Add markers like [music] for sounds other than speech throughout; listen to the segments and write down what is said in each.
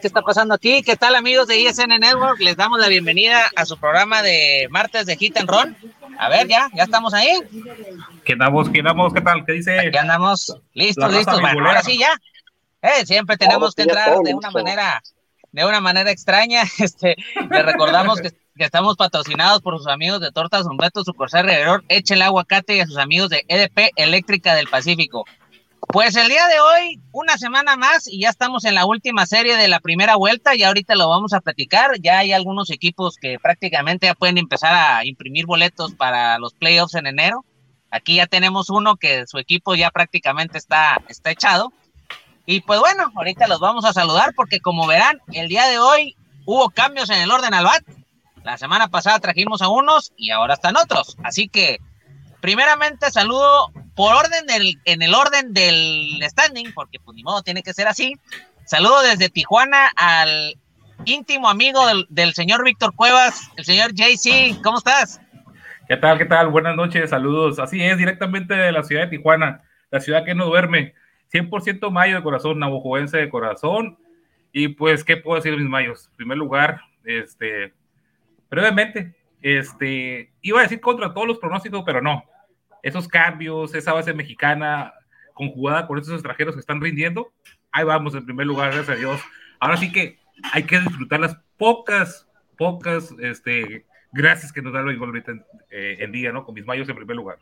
¿qué está pasando aquí? ¿Qué tal, amigos de ISN Network? Les damos la bienvenida a su programa de martes de Hit and Run. A ver, ya, ya estamos ahí. ¿Qué andamos? ¿Qué andamos? ¿Qué tal? ¿Qué dice? Aquí andamos listos, listos. Bueno, ahora sí ya. Eh, siempre tenemos que entrar de una manera, de una manera extraña. [laughs] Este, le recordamos que, que, estamos patrocinados por sus amigos de Tortas Humberto, su corsario alrededor, eche el aguacate y a sus amigos de EDP Eléctrica del Pacífico. Pues el día de hoy, una semana más y ya estamos en la última serie de la primera vuelta y ahorita lo vamos a platicar. Ya hay algunos equipos que prácticamente ya pueden empezar a imprimir boletos para los playoffs en enero. Aquí ya tenemos uno que su equipo ya prácticamente está, está echado. Y pues bueno, ahorita los vamos a saludar porque como verán, el día de hoy hubo cambios en el orden al bat. La semana pasada trajimos a unos y ahora están otros. Así que primeramente saludo por orden del, en el orden del standing, porque pues ni modo tiene que ser así. Saludo desde Tijuana al íntimo amigo del, del señor Víctor Cuevas, el señor JC, ¿cómo estás? ¿Qué tal? ¿Qué tal? Buenas noches, saludos. Así es, directamente de la ciudad de Tijuana, la ciudad que no duerme. 100% mayo de corazón, navajoense de corazón. Y pues, ¿qué puedo decir de mis mayos? En primer lugar, este, brevemente, este, iba a decir contra todos los pronósticos, pero no. Esos cambios, esa base mexicana conjugada con esos extranjeros que están rindiendo, ahí vamos en primer lugar, gracias a Dios. Ahora sí que hay que disfrutar las pocas, pocas, este, gracias que nos da el béisbol ahorita en, eh, en día, ¿no? Con mis mayos en primer lugar.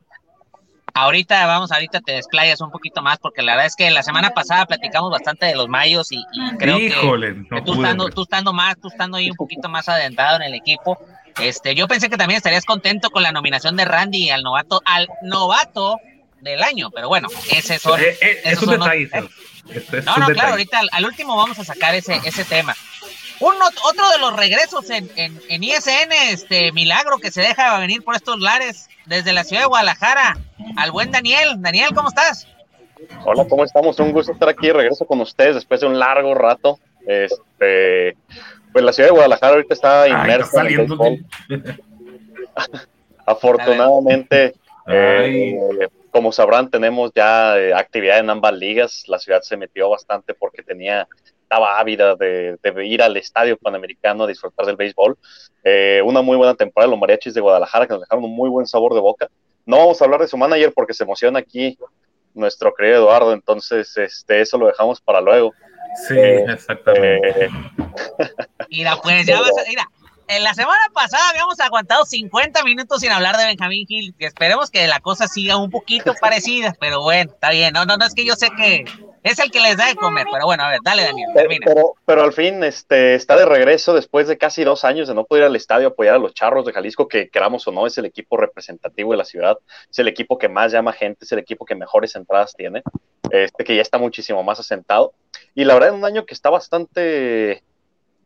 Ahorita, vamos, ahorita te desplayas un poquito más, porque la verdad es que la semana pasada platicamos bastante de los mayos y, y creo Híjole, que, no que tú, estando, tú estando más, tú estando ahí un poquito más adentrado en el equipo, este, yo pensé que también estarías contento con la nominación de Randy al novato, al novato del año, pero bueno, ese son, Eh, eh, es un detalle, es no, un no, detalle. claro, ahorita al, al último vamos a sacar ese, ese tema. Uno, otro de los regresos en, en, en ISN, este milagro que se deja venir por estos lares desde la ciudad de Guadalajara, al buen Daniel. Daniel, ¿cómo estás? Hola, ¿cómo estamos? Un gusto estar aquí regreso con ustedes después de un largo rato. Este, pues la ciudad de Guadalajara ahorita está Ay, inmersa está en el béisbol. [laughs] Afortunadamente, eh, como sabrán, tenemos ya eh, actividad en ambas ligas. La ciudad se metió bastante porque tenía estaba ávida de, de ir al estadio panamericano a disfrutar del béisbol. Eh, una muy buena temporada, los mariachis de Guadalajara, que nos dejaron un muy buen sabor de boca. No vamos a hablar de su manager porque se emociona aquí nuestro querido Eduardo, entonces este, eso lo dejamos para luego. Sí, Eh, exactamente. Eh, Mira, pues ya vas a. Mira, en la semana pasada habíamos aguantado 50 minutos sin hablar de Benjamín Gil. Que esperemos que la cosa siga un poquito parecida, pero bueno, está bien. No, no, no es que yo sé que es el que les da de comer, pero bueno, a ver, dale, Daniel, termina. pero, pero al fin este, está de regreso después de casi dos años de no poder ir al estadio a apoyar a los charros de Jalisco, que queramos o no, es el equipo representativo de la ciudad, es el equipo que más llama gente, es el equipo que mejores entradas tiene, este, que ya está muchísimo más asentado. Y la verdad, en un año que está bastante,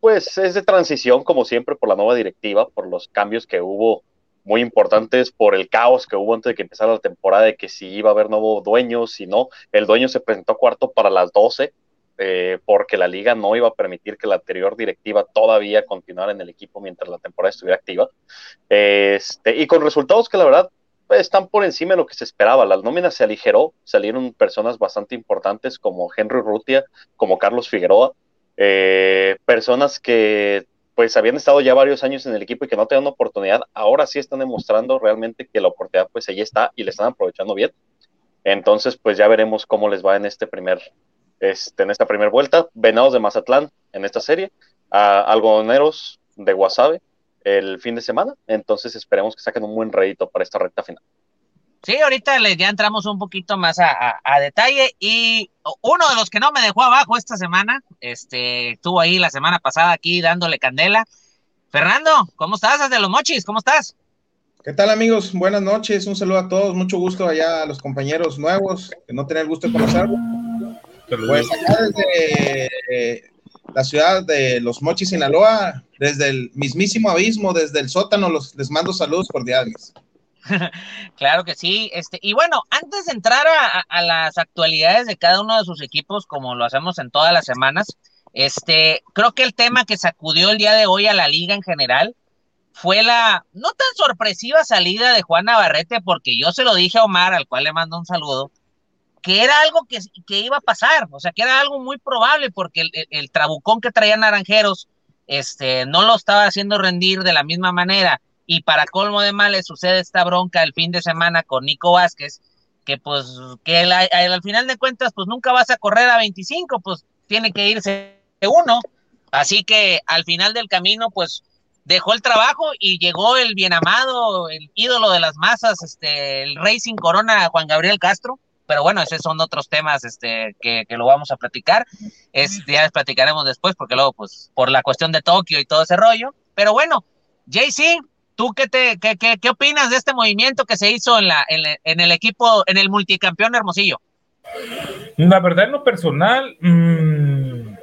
pues es de transición, como siempre, por la nueva directiva, por los cambios que hubo muy importantes, por el caos que hubo antes de que empezara la temporada, de que si iba a haber nuevo dueño, si no, el dueño se presentó cuarto para las 12, eh, porque la liga no iba a permitir que la anterior directiva todavía continuara en el equipo mientras la temporada estuviera activa. Este, y con resultados que la verdad pues, están por encima de lo que se esperaba. La nómina se aligeró, salieron personas bastante importantes como Henry Rutia, como Carlos Figueroa, eh, personas que pues habían estado ya varios años en el equipo y que no tenían oportunidad, ahora sí están demostrando realmente que la oportunidad pues ahí está y le están aprovechando bien. Entonces pues ya veremos cómo les va en este primer, este, en esta primera vuelta. Venados de Mazatlán en esta serie, a algodoneros de Guasave el fin de semana, entonces esperemos que saquen un buen rédito para esta recta final. Sí, ahorita le, ya entramos un poquito más a, detalle y uno de los que no me dejó abajo esta semana, este, estuvo ahí la semana pasada aquí dándole candela. Fernando, ¿cómo estás desde los mochis? ¿Cómo estás? ¿Qué tal amigos? Buenas noches, un saludo a todos, mucho gusto allá a los compañeros nuevos que no tienen el gusto de conocerlo. Pues acá desde eh, la ciudad de Los Mochis, Sinaloa, desde el mismísimo abismo, desde el sótano, los, les mando saludos cordiales. [laughs] claro que sí. Este, y bueno, antes de entrar a, las actualidades de cada uno de sus equipos, como lo hacemos en todas las semanas, este, creo que el tema que sacudió el día de hoy a la liga en general fue la no tan sorpresiva salida de Juan Navarrete, porque yo se lo dije a Omar, al cual le mando un saludo, que era algo que, que iba a pasar, o sea, que era algo muy probable, porque el, el trabucón que traía Naranjeros, este, no lo estaba haciendo rendir de la misma manera y para colmo de males sucede esta bronca el fin de semana con Nico Vázquez, que pues que al final de cuentas pues nunca vas a correr a 25, pues tiene que irse uno. Así que al final del camino pues dejó el trabajo y llegó el bien amado, el ídolo de las masas, este, el Racing Corona Juan Gabriel Castro. Pero bueno, esos son otros temas este, que, que lo vamos a platicar. Este, ya les platicaremos después, porque luego, pues, por la cuestión de Tokio y todo ese rollo. Pero bueno, JC, ¿Tú qué, te, qué, qué, opinas de este movimiento que se hizo en, la, en, el equipo, en el multicampeón Hermosillo? La verdad, en lo personal, mmm,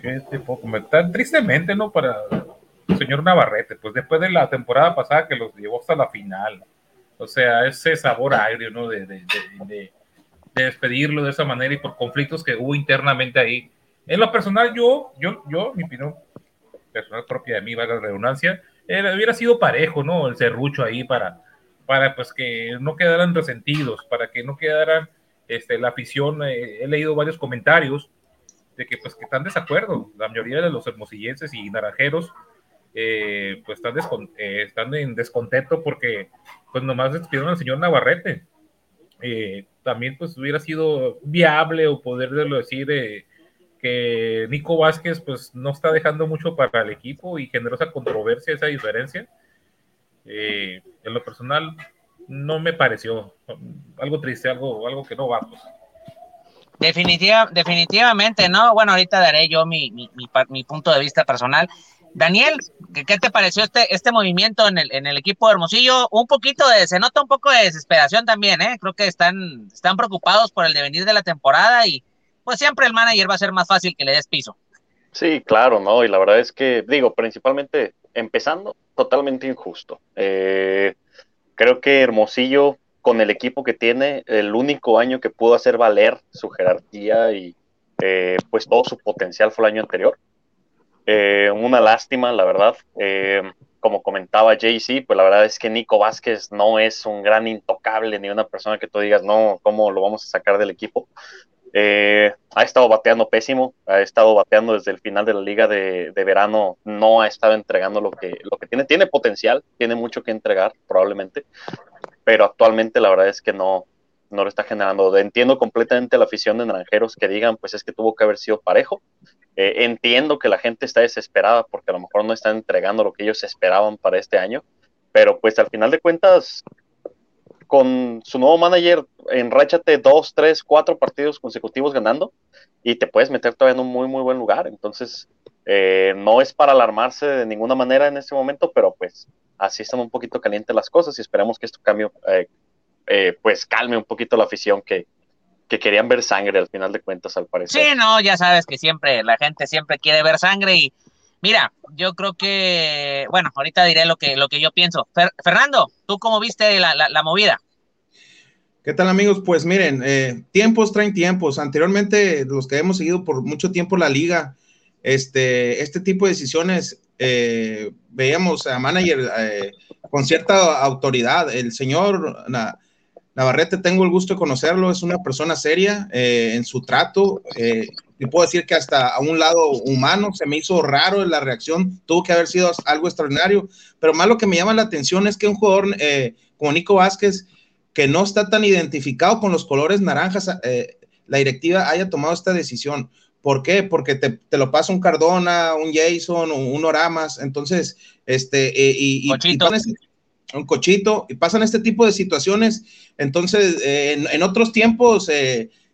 ¿qué te puedo comentar? Tristemente, ¿no? Para el señor Navarrete, pues después de la temporada pasada que los llevó hasta la final. O sea, ese sabor agrio, ¿no? De, de, de, de despedirlo de esa manera y por conflictos que hubo internamente ahí. En lo personal, yo, yo, yo, mi opinión personal propia de mí, va la redundancia, hubiera sido parejo, ¿no? El serrucho ahí para, para pues que no quedaran resentidos, para que no quedaran este, la afición. Eh, he leído varios comentarios de que pues que están desacuerdo. La mayoría de los hermosillenses y naranjeros eh, pues están, eh, están en descontento porque pues nomás despidieron al señor Navarrete. también pues hubiera sido viable o poderlo decir que Nico Vázquez pues no está dejando mucho para el equipo y generó esa controversia, esa diferencia. Eh, en lo personal no me pareció algo triste, algo, algo que no va. Pues. Definitiva, definitivamente, ¿no? Bueno, ahorita daré yo mi, mi, punto de vista personal. Daniel, ¿qué, te pareció este, este movimiento en el, en el equipo de Hermosillo? Un poquito de, se nota un poco de desesperación también, ¿eh? Creo que están, están preocupados por el devenir de la temporada y, pues siempre el manager va a ser más fácil que le des piso. Sí, claro, ¿no? Y la verdad es que, digo, principalmente empezando, totalmente injusto. Eh, creo que Hermosillo, con el equipo que tiene, el único año que pudo hacer valer su jerarquía y eh, pues todo su potencial fue el año anterior. Eh, una lástima, la verdad. como comentaba JC, pues la verdad es que Nico Vázquez no es un gran intocable ni una persona que tú digas, no, ¿cómo lo vamos a sacar del equipo? Eh, ha estado bateando pésimo, ha estado bateando desde el final de la liga de, verano, no ha estado entregando lo que, lo que tiene. Tiene potencial, tiene mucho que entregar probablemente, pero actualmente la verdad es que no, no lo está generando. Entiendo completamente la afición de Naranjeros que digan, pues es que tuvo que haber sido parejo. Eh, entiendo que la gente está desesperada porque a lo mejor no están entregando lo que ellos esperaban para este año, pero pues al final de cuentas con su nuevo manager, enráchate dos, tres, cuatro partidos consecutivos ganando y te puedes meter todavía en un muy, muy buen lugar. Entonces, eh, no es para alarmarse de ninguna manera en este momento, pero pues así están un poquito calientes las cosas y esperamos que esto cambie, eh, eh, pues calme un poquito la afición que, que querían ver sangre al final de cuentas, al parecer. Sí, no, ya sabes que siempre, la gente siempre quiere ver sangre y Mira, yo creo que, bueno, ahorita diré lo que, lo que yo pienso. Fernando, ¿tú cómo viste la, movida? ¿Qué tal amigos? Pues miren, eh, tiempos traen tiempos. Anteriormente, los que hemos seguido por mucho tiempo la liga, este, este tipo de decisiones, eh, veíamos a manager eh, con cierta autoridad. El señor Navarrete, tengo el gusto de conocerlo, es una persona seria eh, en su trato. Eh, y puedo decir que hasta a un lado humano se me hizo raro la reacción, tuvo que haber sido algo extraordinario, pero más lo que me llama la atención es que un jugador eh, como Nico Vázquez, que no está tan identificado con los colores naranjas, eh, la directiva haya tomado esta decisión. ¿Por qué? Porque te, lo pasa un Cardona, un Jason, un Oramas, entonces, este, eh, y, un cochito, y pasan este tipo de situaciones, entonces, en, otros tiempos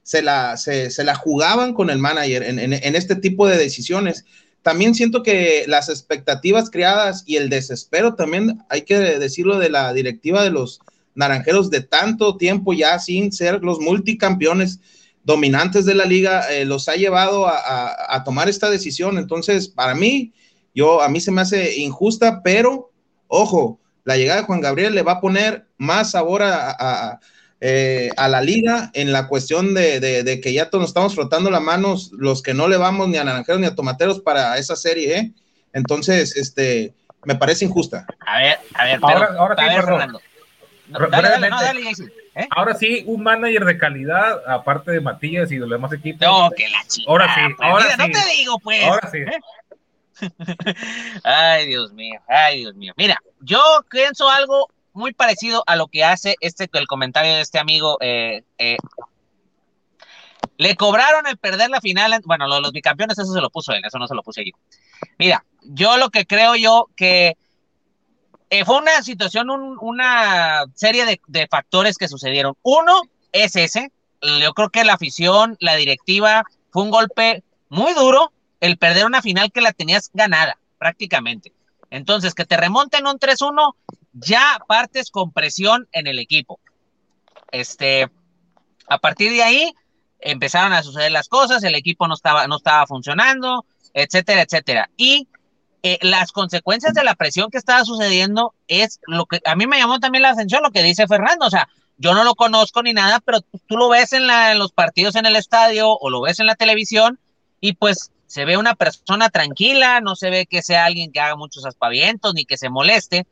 se, la, se, la jugaban con el manager en, este tipo de decisiones. También siento que las expectativas creadas y el desespero también, hay que decirlo, de la directiva de los naranjeros de tanto tiempo ya sin ser los multicampeones dominantes de la liga, eh, los ha llevado a, tomar esta decisión. Entonces, para mí, yo, a mí se me hace injusta, pero ojo, la llegada de Juan Gabriel le va a poner más sabor a, eh, a la liga en la cuestión de, que ya todos nos estamos frotando las manos, los que no le vamos ni a naranjeros ni a tomateros para esa serie, ¿eh? Entonces, este, me parece injusta. A ver, a ver, pero, ahora, ahora sí, Fernando. ¿eh? Ahora sí, un manager de calidad, aparte de Matías y de los demás equipos. No, que la chica. Ahora sí, pues, ahora sí. No te digo, pues. Ahora sí. [laughs] ay, Dios mío, ay, Dios mío. Mira, yo pienso algo muy parecido a lo que hace este, el comentario de este amigo. Eh, eh, le cobraron el perder la final, bueno, los, bicampeones, eso se lo puso él, eso no se lo puse yo. Mira, yo lo que creo yo que eh, fue una situación, una serie de, de, factores que sucedieron. Uno es ese, yo creo que la afición, la directiva, fue un golpe muy duro el perder una final que la tenías ganada, prácticamente. Entonces, que te remonten un 3-1, ya partes con presión en el equipo. Este, a partir de ahí empezaron a suceder las cosas, el equipo no estaba, no estaba funcionando, etcétera, etcétera. Y eh, las consecuencias de la presión que estaba sucediendo es lo que a mí me llamó también la atención lo que dice Fernando, o sea, yo no lo conozco ni nada, pero tú lo ves en, en los partidos en el estadio o lo ves en la televisión y pues se ve una persona tranquila, no se ve que sea alguien que haga muchos aspavientos ni que se moleste,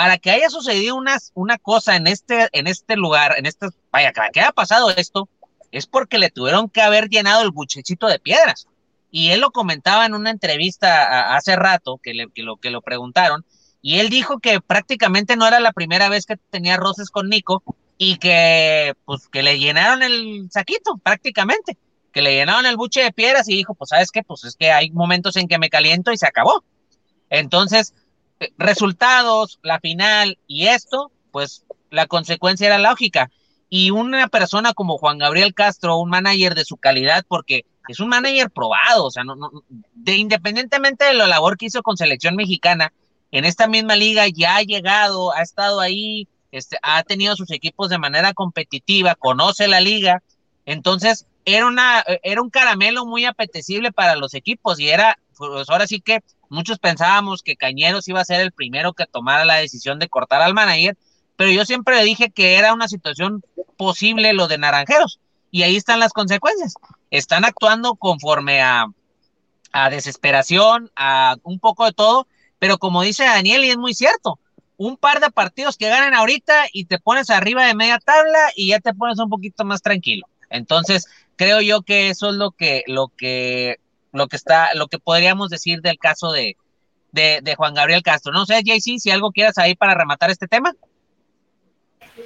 para que haya sucedido una, una cosa en este, en este lugar, en este, vaya, que haya pasado esto, es porque le tuvieron que haber llenado el buchecito de piedras. Y él lo comentaba en una entrevista hace rato, que, le, lo, que lo preguntaron, y él dijo que prácticamente no era la primera vez que tenía roces con Nico y que, pues, que le llenaron el saquito, prácticamente, que le llenaron el buche de piedras y dijo, pues, ¿sabes qué? Pues es que hay momentos en que me caliento y se acabó. Entonces, resultados, la final y esto, pues la consecuencia era lógica. Y una persona como Juan Gabriel Castro, un manager de su calidad, porque es un manager probado, o sea, no, no, de, independientemente de la labor que hizo con selección mexicana, en esta misma liga ya ha llegado, ha estado ahí, este, ha tenido sus equipos de manera competitiva, conoce la liga, entonces era, una, era un caramelo muy apetecible para los equipos y era, pues ahora sí que Muchos pensábamos que Cañeros iba a ser el primero que tomara la decisión de cortar al manager, pero yo siempre dije que era una situación posible lo de Naranjeros. Y ahí están las consecuencias. Están actuando conforme a, a desesperación, a un poco de todo, pero como dice Daniel, y es muy cierto, un par de partidos que ganan ahorita y te pones arriba de media tabla y ya te pones un poquito más tranquilo. Entonces, creo yo que eso es lo que, lo que lo que está, lo que podríamos decir del caso de, de, Juan Gabriel Castro. No sé, JC, si algo quieras ahí para rematar este tema.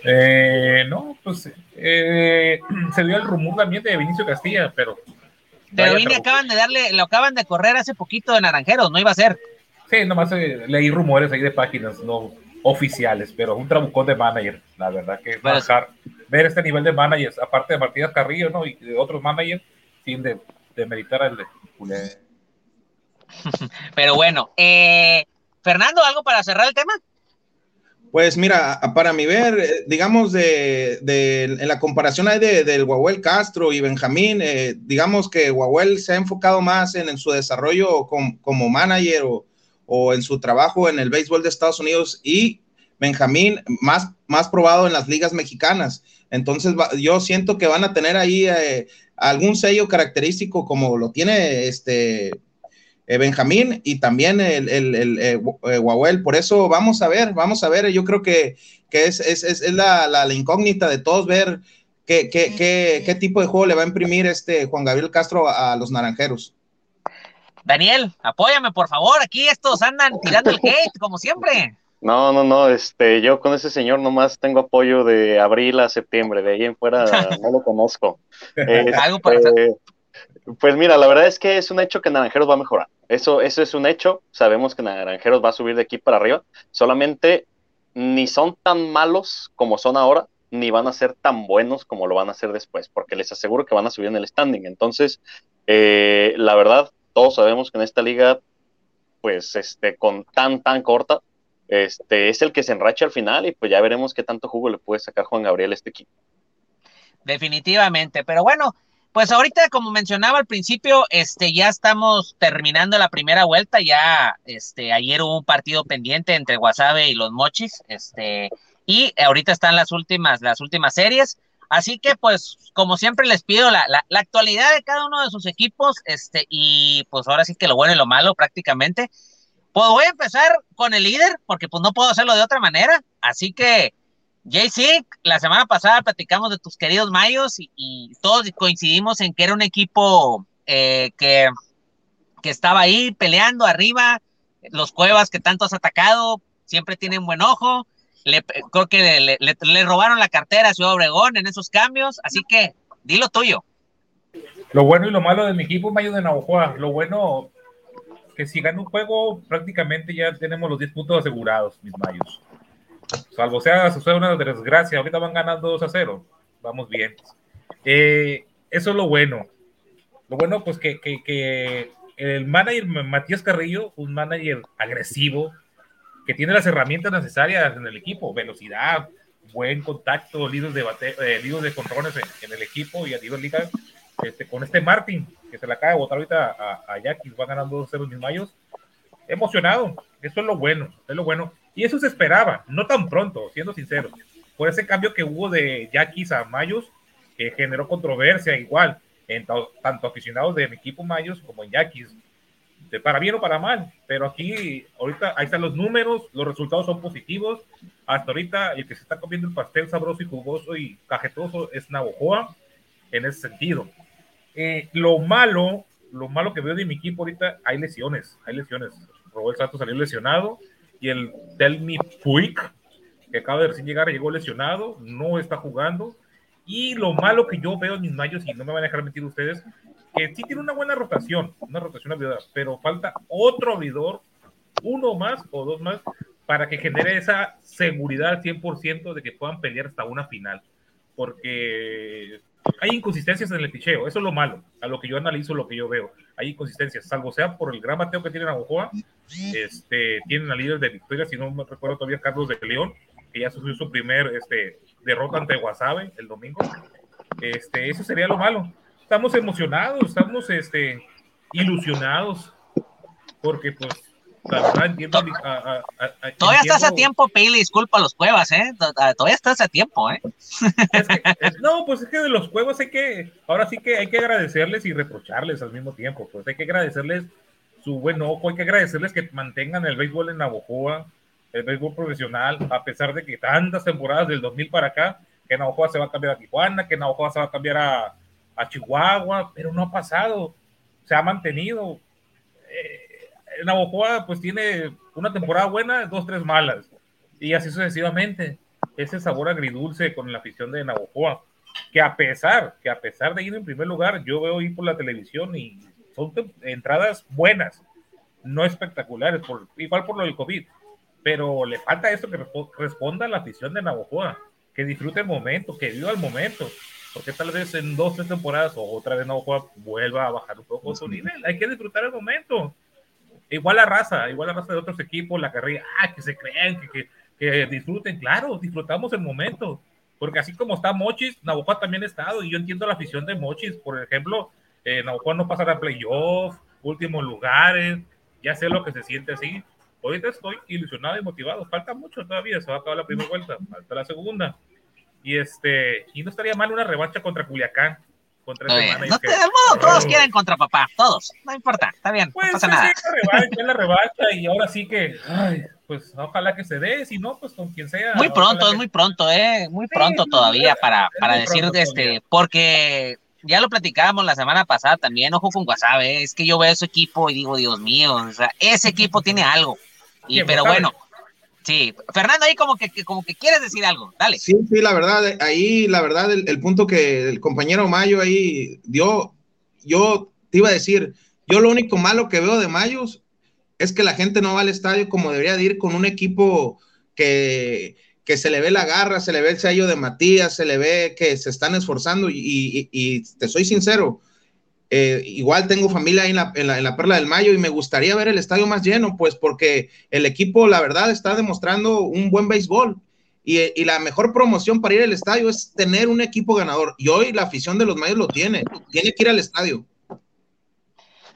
Eh, no, pues eh, [clears throat] se dio el rumor también de Vinicio Castilla, pero. Pero Vini acaban de darle, lo acaban de correr hace poquito de Naranjeros, no iba a ser. Sí, nomás eh, leí rumores ahí de páginas no oficiales, pero un trabucón de manager, la verdad que bajar, ver este nivel de managers, aparte de Martínez Carrillo, ¿no? Y de otros managers, sin de, de meditar al de [laughs] Pero bueno, eh, Fernando, ¿algo para cerrar el tema? Pues mira, para mi ver, eh, digamos, de, en la comparación ahí de, del Guahuel Castro y Benjamín, eh, digamos que Guahuel se ha enfocado más en, su desarrollo como manager o, o, en su trabajo en el béisbol de Estados Unidos y Benjamín más, más probado en las ligas mexicanas. Entonces yo siento que van a tener ahí algún sello característico como lo tiene este eh, Benjamín y también el, el, el, Por eso vamos a ver, vamos a ver. Yo creo que, que es, es, es la, la, incógnita de todos ver qué, qué, qué, qué, tipo de juego le va a imprimir este Juan Gabriel Castro a, los naranjeros. Daniel, apóyame por favor. Aquí estos andan tirando el hate, como siempre. No, no, no, este, yo con ese señor nomás tengo apoyo de abril a septiembre, de ahí en fuera [laughs] no lo conozco. [laughs] Algo para este, pues mira, la verdad es que es un hecho que Naranjeros va a mejorar. Eso, eso es un hecho. Sabemos que Naranjeros va a subir de aquí para arriba. Solamente ni son tan malos como son ahora, ni van a ser tan buenos como lo van a hacer después, porque les aseguro que van a subir en el standing. Entonces, eh, la verdad, todos sabemos que en esta liga, pues, este, con tan, tan corta, este, es el que se enracha al final y pues ya veremos qué tanto jugo le puede sacar Juan Gabriel a este equipo. Definitivamente, pero bueno, pues ahorita, como mencionaba al principio, este, ya estamos terminando la primera vuelta, ya, este, ayer hubo un partido pendiente entre Guasave y los Mochis, este, y ahorita están las últimas, las últimas series, así que, pues, como siempre les pido la, la, la actualidad de cada uno de sus equipos, este, y pues ahora sí que lo bueno y lo malo prácticamente, pues voy a empezar con el líder, porque pues no puedo hacerlo de otra manera, así que, JC, la semana pasada platicamos de tus queridos Mayos y, todos coincidimos en que era un equipo eh, que, que estaba ahí peleando arriba, los Cuevas que tanto has atacado, siempre tienen buen ojo, le, creo que le, robaron la cartera a Ciudad Obregón en esos cambios, así que dilo tuyo. Lo bueno y lo malo de mi equipo, Mayo de Navajoa, lo bueno que si gana un juego, prácticamente ya tenemos los 10 puntos asegurados, mis Mayos. Salvo sea sucede una desgracia, ahorita van ganando 2 a 0. Vamos bien. Eh, eso es lo bueno. Lo bueno, pues que, que, que, el manager Matías Carrillo, un manager agresivo, que tiene las herramientas necesarias en el equipo, velocidad, buen contacto, líderes de, bate, eh, de controles en, el equipo y a nivel liga, este, con este Martin, que se la acaba de botar ahorita a, a Yaquis, va ganando 2-0 mis mayos. Emocionado, eso es lo bueno, es lo bueno. Y eso se esperaba, no tan pronto, siendo sincero. Por ese cambio que hubo de Yaquis a Mayos, que generó controversia igual en tanto aficionados de mi equipo Mayos como en Yaquis, de para bien o para mal. Pero aquí, ahorita, ahí están los números, los resultados son positivos. Hasta ahorita, el que se está comiendo el pastel sabroso y jugoso y cajetoso es Navojoa, en ese sentido. Eh, lo malo, lo malo que veo de mi equipo ahorita, hay lesiones, hay lesiones. Robert Santos salió lesionado y el Delmi Puig, que acaba de recién llegar, llegó lesionado, no está jugando. Y lo malo que yo veo en mis mayos, y no me van a dejar mentir ustedes, que sí tiene una buena rotación, una rotación abridora, pero falta otro abridor, uno más o dos más, para que genere esa seguridad al 100% de que puedan pelear hasta una final. Porque hay inconsistencias en el picheo, eso es lo malo, a lo que yo analizo, lo que yo veo. Hay inconsistencias, salvo sea por el gran bateo que tiene Navajoa, este, tienen a líder de victoria, si no me recuerdo todavía Carlos de León, que ya sufrió su primer este, derrota ante Guasave el domingo. Este, eso sería lo malo. Estamos emocionados, estamos este, ilusionados, porque pues todavía estás a tiempo, Pili, disculpa los cuevas, ¿eh? Todavía estás a tiempo, ¿eh? no, pues es que de los cuevas hay que, ahora sí que hay que agradecerles y reprocharles al mismo tiempo, pues hay que agradecerles su buen ojo, hay que agradecerles que mantengan el béisbol en Navojoa, el béisbol profesional, a pesar de que tantas temporadas del 2000 para acá, que Navojoa se va a cambiar a Tijuana, que Navojoa se va a cambiar a, a Chihuahua, pero no ha pasado, se ha mantenido. Eh, Navojoa pues tiene una temporada buena, dos, tres malas, y así sucesivamente. Ese sabor agridulce con la afición de Navojoa, que a pesar, que a pesar de ir en primer lugar, yo veo ir por la televisión y son entradas buenas, no espectaculares, por, igual por lo del COVID, pero le falta esto que responda a la afición de Navojoa, que disfrute el momento, que viva el momento, porque tal vez en dos, tres temporadas o otra vez Navojoa vuelva a bajar un poco su nivel, hay que disfrutar el momento. Igual la raza, igual la raza de otros equipos, la carrera, ah, que se crean, que, que, disfruten, claro, disfrutamos el momento, porque así como está Mochis, Navajo también ha estado, y yo entiendo la afición de Mochis, por ejemplo, eh, Navajo no pasará a playoff, últimos lugares, ya sé lo que se siente así, ahorita estoy ilusionado y motivado, falta mucho todavía, se va a acabar la primera vuelta, falta la segunda, y este, y no estaría mal una revancha contra Culiacán, contra no, no modo, todos quieren contra papá, todos, no importa, está bien, no pues pasa nada. la revancha, y ahora sí que, ay, pues ojalá que se dé, si no, pues con quien sea. Muy pronto, es muy pronto, eh, muy pronto todavía para, para decir, este, porque ya lo platicábamos la semana pasada también, ojo con WhatsApp, ¿eh? es que yo veo ese equipo y digo, Dios mío, o sea, ese equipo tiene algo. Y, pero bueno, sí, Fernando, ahí como que, como que quieres decir algo, dale. Sí, sí, la verdad, ahí la verdad, el, punto que el compañero Mayo ahí dio, yo te iba a decir, yo lo único malo que veo de Mayos es que la gente no va al estadio como debería de ir con un equipo que, que se le ve la garra, se le ve el sello de Matías, se le ve que se están esforzando y, te soy sincero, eh, igual tengo familia ahí en la, en, la, Perla del Mayo y me gustaría ver el estadio más lleno, pues porque el equipo, la verdad, está demostrando un buen béisbol. Y, y, la mejor promoción para ir al estadio es tener un equipo ganador. Y hoy la afición de los Mayos lo tiene, tiene que ir al estadio.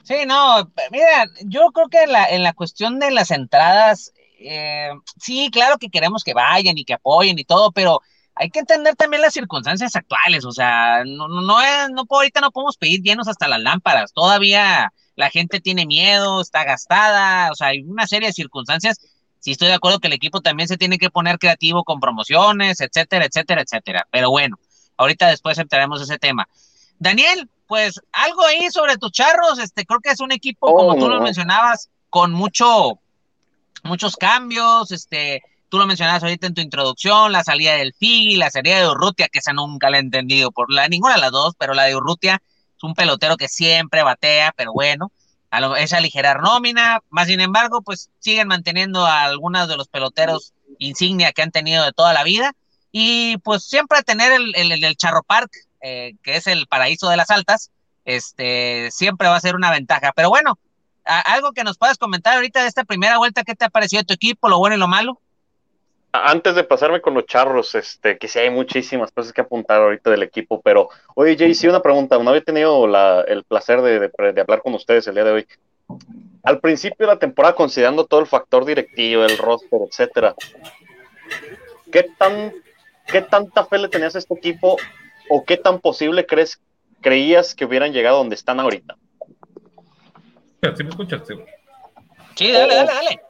Sí, no, mira, yo creo que en la, en la cuestión de las entradas, eh, sí, claro que queremos que vayan y que apoyen y todo, pero hay que entender también las circunstancias actuales, o sea, no, no, no, no ahorita no podemos pedir llenos hasta las lámparas, todavía la gente tiene miedo, está gastada, o sea, hay una serie de circunstancias. Sí estoy de acuerdo que el equipo también se tiene que poner creativo con promociones, etcétera, etcétera, etcétera. Pero bueno, ahorita después entraremos ese tema. Daniel, pues algo ahí sobre tus charros, este, creo que es un equipo, como tú lo mencionabas, con mucho, muchos cambios, este, tú lo mencionabas ahorita en tu introducción, la salida del Figi, la salida de Urrutia, que esa nunca la he entendido por la, ninguna de las dos, pero la de Urrutia es un pelotero que siempre batea, pero bueno, a lo, esa ligera nómina, más sin embargo, pues siguen manteniendo a algunos de los peloteros insignia que han tenido de toda la vida, y pues siempre tener el Charro Park, eh, que es el paraíso de las altas, este, siempre va a ser una ventaja, pero bueno, algo que nos puedas comentar ahorita de esta primera vuelta, ¿qué te ha parecido tu equipo, lo bueno y lo malo? Antes de pasarme con los charros, este, que sí hay muchísimas cosas que apuntar ahorita del equipo, pero oye Jay, sí una pregunta, no había tenido el placer de, hablar con ustedes el día de hoy. Al principio de la temporada, considerando todo el factor directivo, el roster, etcétera, ¿qué tan qué tanta fe le tenías a este equipo o qué tan posible crees creías que hubieran llegado donde están ahorita? ¿Sí me escuchas? Sí, dale, dale, dale.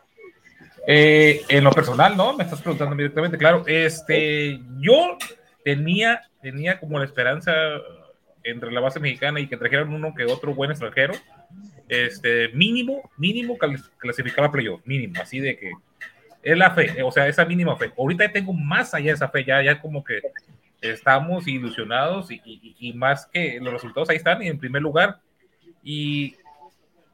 Eh, en lo personal, ¿no? Me estás preguntando directamente, claro. Este, yo tenía, tenía como la esperanza entre la base mexicana y que trajeran uno que otro buen extranjero. Este, mínimo, mínimo clasificaba playoff, mínimo, así de que es la fe, o sea, esa mínima fe. Ahorita tengo más allá de esa fe, ya, ya como que estamos ilusionados y, y más que los resultados ahí están y en primer lugar. Y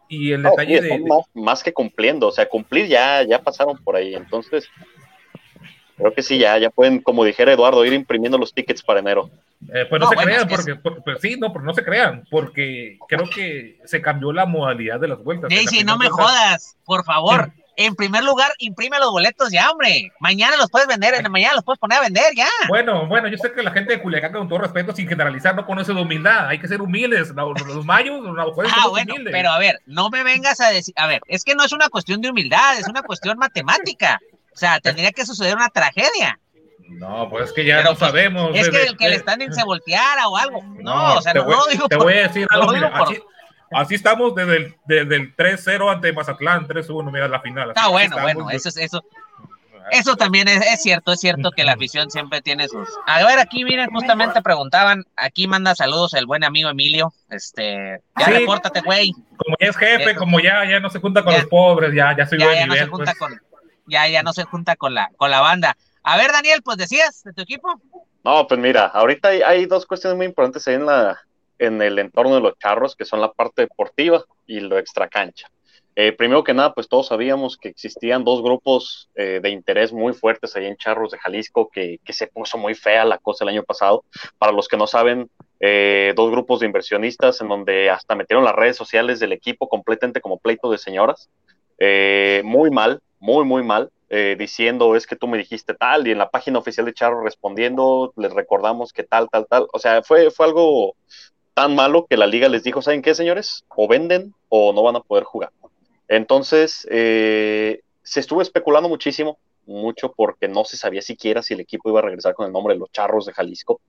y el detalle de, más, que cumpliendo, o sea, cumplir ya, ya pasaron por ahí, entonces creo que sí, ya, ya pueden, como dijera Eduardo, ir imprimiendo los tickets para enero. Eh, pues no, se crean, porque, pues sí, no, pero no se crean, porque creo que se cambió la modalidad de las vueltas. Sí, no me jodas, por favor [laughs] en primer lugar, imprime los boletos ya, hombre. Mañana los puedes vender, mañana los puedes poner a vender ya. Bueno, bueno, yo sé que la gente de Culiacán, con todo respeto, sin generalizar, no conoce de humildad. Hay que ser humildes. Los, mayos, los pueden Ah, bueno, pero a ver, no me vengas a decir, a ver, es que no es una cuestión de humildad, es una cuestión matemática. O sea, tendría que suceder una tragedia. No, pues es que ya no sabemos. Es que el que le están en se volteara o algo. No, o sea, no, lo digo. Te voy a decir algo, Así estamos desde el, desde el 3-0 ante Mazatlán, 3-1, mira la final. Está bueno, bueno, eso es eso. Eso también es, cierto, es cierto que la afición siempre tiene sus. A ver, aquí miren, justamente preguntaban, aquí manda saludos el buen amigo Emilio. Este, ya repórtate, güey. Como ya es jefe, como ya, ya no se junta con los pobres, ya, ya soy ya, ya no se junta pues. con, ya, ya no se junta con la, con la banda. A ver, Daniel, pues decías de tu equipo. No, pues mira, ahorita hay, hay dos cuestiones muy importantes ahí en la, en el entorno de los charros, que son la parte deportiva y lo extracancha. Eh, primero que nada, pues todos sabíamos que existían dos grupos eh, de interés muy fuertes ahí en Charros de Jalisco, que, se puso muy fea la cosa el año pasado. Para los que no saben, eh, dos grupos de inversionistas en donde hasta metieron las redes sociales del equipo completamente como pleito de señoras. muy mal, muy, muy mal. diciendo es que tú me dijiste tal y en la página oficial de Charros respondiendo les recordamos que tal, tal, tal. O sea, fue, fue algo tan malo que la liga les dijo, ¿saben qué, señores? O venden o no van a poder jugar. Entonces, eh, se estuvo especulando muchísimo mucho porque no se sabía siquiera si el equipo iba a regresar con el nombre de los Charros de Jalisco.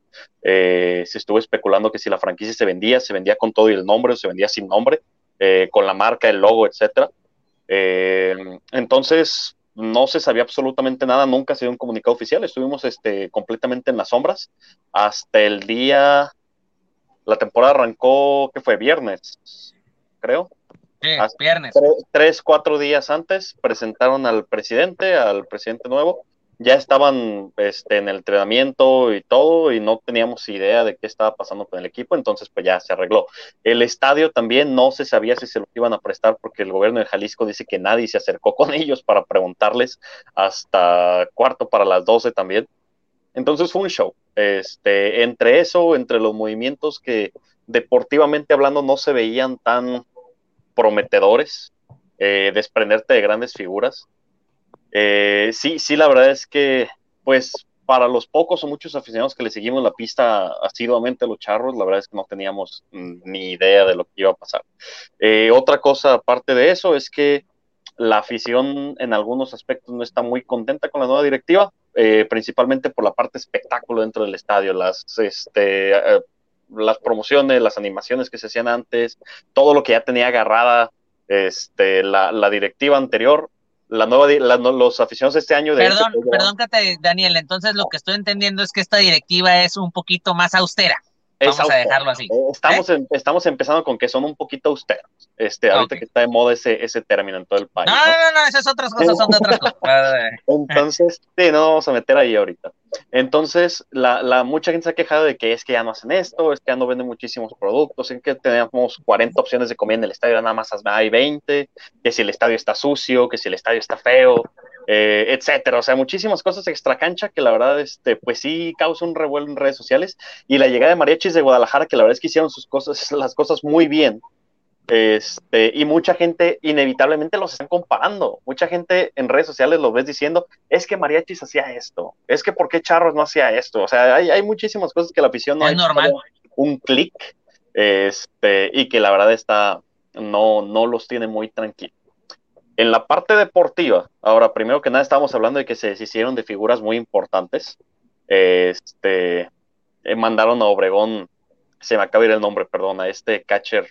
Eh, se estuvo especulando que si la franquicia se vendía, se vendía con todo y el nombre o se vendía sin nombre, eh, con la marca, el logo, etc. entonces, no se sabía absolutamente nada, nunca se dio un comunicado oficial, estuvimos este, completamente en las sombras hasta el día, la temporada arrancó, que fue viernes, creo, viernes. Tres, cuatro días antes presentaron al presidente, al presidente nuevo. Ya estaban este, en el entrenamiento y todo, y no teníamos idea de qué estaba pasando con el equipo, entonces pues ya se arregló. El estadio también no se sabía si se lo iban a prestar porque el gobierno de Jalisco dice que nadie se acercó con [laughs] ellos para preguntarles hasta cuarto para las doce también. Entonces fue un show. Este, entre eso, entre los movimientos que deportivamente hablando no se veían tan prometedores, eh, desprenderte de grandes figuras. Eh, sí, sí, la verdad es que, pues, para los pocos o muchos aficionados que le seguimos la pista asiduamente a los charros, la verdad es que no teníamos ni idea de lo que iba a pasar. Eh, otra cosa aparte de eso es que la afición en algunos aspectos no está muy contenta con la nueva directiva, principalmente por la parte espectáculo dentro del estadio, las este, las promociones, las animaciones que se hacían antes, todo lo que ya tenía agarrada este, la, la directiva anterior, la nueva, los aficionados de este año. De perdón, perdón, Daniel, entonces lo que estoy entendiendo es que esta directiva es un poquito más austera. Vamos a dejarlo así. Eh, estamos, ¿Eh? estamos empezando con que son un poquito austeros. Este, ahorita que está de moda ese, ese término en todo el país. No, no, no, esas otras cosas son de otras cosas. [laughs] Entonces, sí, no vamos a meter ahí ahorita. Entonces, la, la, mucha gente se ha quejado de que es que ya no hacen esto, es que ya no venden muchísimos productos, es que tenemos 40 opciones de comida en el estadio, nada más hay 20, que si el estadio está sucio, que si el estadio está feo, eh, etcétera. O sea, muchísimas cosas extra cancha que la verdad, este, pues sí causa un revuelo en redes sociales. Y la llegada de mariachis de Guadalajara, que la verdad es que hicieron sus cosas, [laughs] las cosas muy bien. Este, y mucha gente inevitablemente los están comparando. Mucha gente en redes sociales lo ves diciendo, es que Mariachis hacía esto, es que por qué Charros no hacía esto. O sea, hay, hay muchísimas cosas que la afición no es normal. un clic, este, y que la verdad está, no, no los tiene muy tranquilos. En la parte deportiva, ahora, primero que nada, estamos hablando de que se deshicieron de figuras muy importantes. Este, eh, mandaron a Obregón, se me acaba de ir el nombre, perdón, a este catcher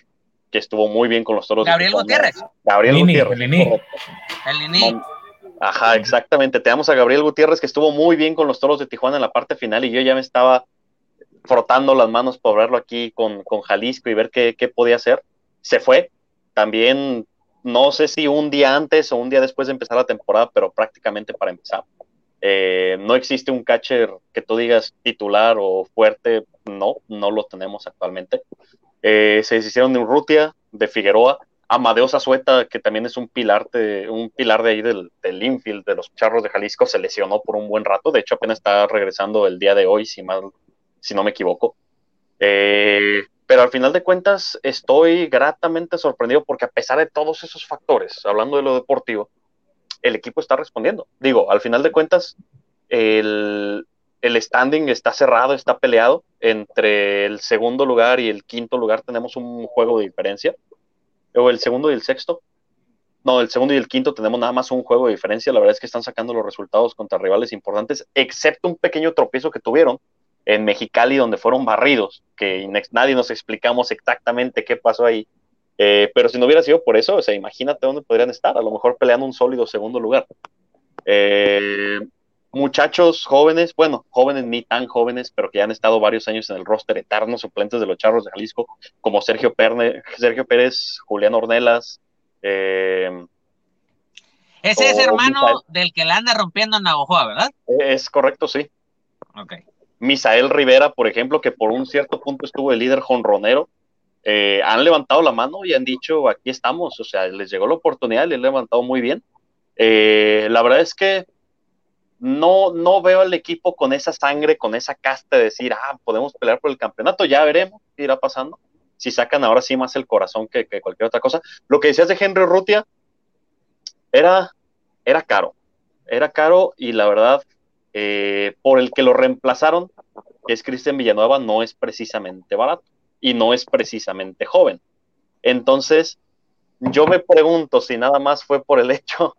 que estuvo muy bien con los toros. Gabriel Gutiérrez. Gabriel Gutiérrez. El Lini. Ajá, exactamente. Tenemos a Gabriel Gutiérrez que estuvo muy bien con los toros de Tijuana en la parte final y yo ya me estaba frotando las manos por verlo aquí con, con Jalisco y ver qué, qué podía hacer. Se fue. También no sé si un día antes o un día después de empezar la temporada, pero prácticamente para empezar. Eh, no existe un catcher que tú digas titular o fuerte, no, no lo tenemos actualmente. Eh, se deshicieron de Urrutia, de Figueroa, Amadeo Azueta, que también es un pilar de, un pilar de ahí del, del, infield de los Charros de Jalisco, se lesionó por un buen rato, de hecho apenas está regresando el día de hoy, si, mal, si no me equivoco. Eh, pero al final de cuentas estoy gratamente sorprendido porque a pesar de todos esos factores, hablando de lo deportivo, el equipo está respondiendo. Digo, al final de cuentas, el, el standing está cerrado, está peleado. Entre el segundo lugar y el quinto lugar tenemos un juego de diferencia. O el segundo y el sexto. No, el segundo y el quinto tenemos nada más un juego de diferencia. La verdad es que están sacando los resultados contra rivales importantes, excepto un pequeño tropiezo que tuvieron en Mexicali donde fueron barridos, que nadie nos explicamos exactamente qué pasó ahí. Eh, pero si no hubiera sido por eso, o sea, imagínate dónde podrían estar, a lo mejor peleando un sólido segundo lugar. Eh, muchachos jóvenes, bueno, jóvenes ni tan jóvenes, pero que ya han estado varios años en el roster eterno, suplentes de los Charros de Jalisco, como Sergio, Perne, Sergio Pérez, Julián Ornelas. Eh, Ese es hermano del que la anda rompiendo en Navajoa, ¿verdad? Es correcto, sí. Ok. Misael Rivera, por ejemplo, que por un cierto punto estuvo el líder jonronero, eh, han levantado la mano y han dicho, aquí estamos, o sea, les llegó la oportunidad, les han levantado muy bien. Eh, la verdad es que no, no veo al equipo con esa sangre, con esa casta de decir, ah, podemos pelear por el campeonato, ya veremos qué irá pasando. Si sacan ahora sí más el corazón que, cualquier otra cosa. Lo que decías de Henry Rutia era, era caro, era caro y la verdad eh, por el que lo reemplazaron, que es Cristian Villanueva, no es precisamente barato y no es precisamente joven. Entonces, yo me pregunto si nada más fue por el [laughs] hecho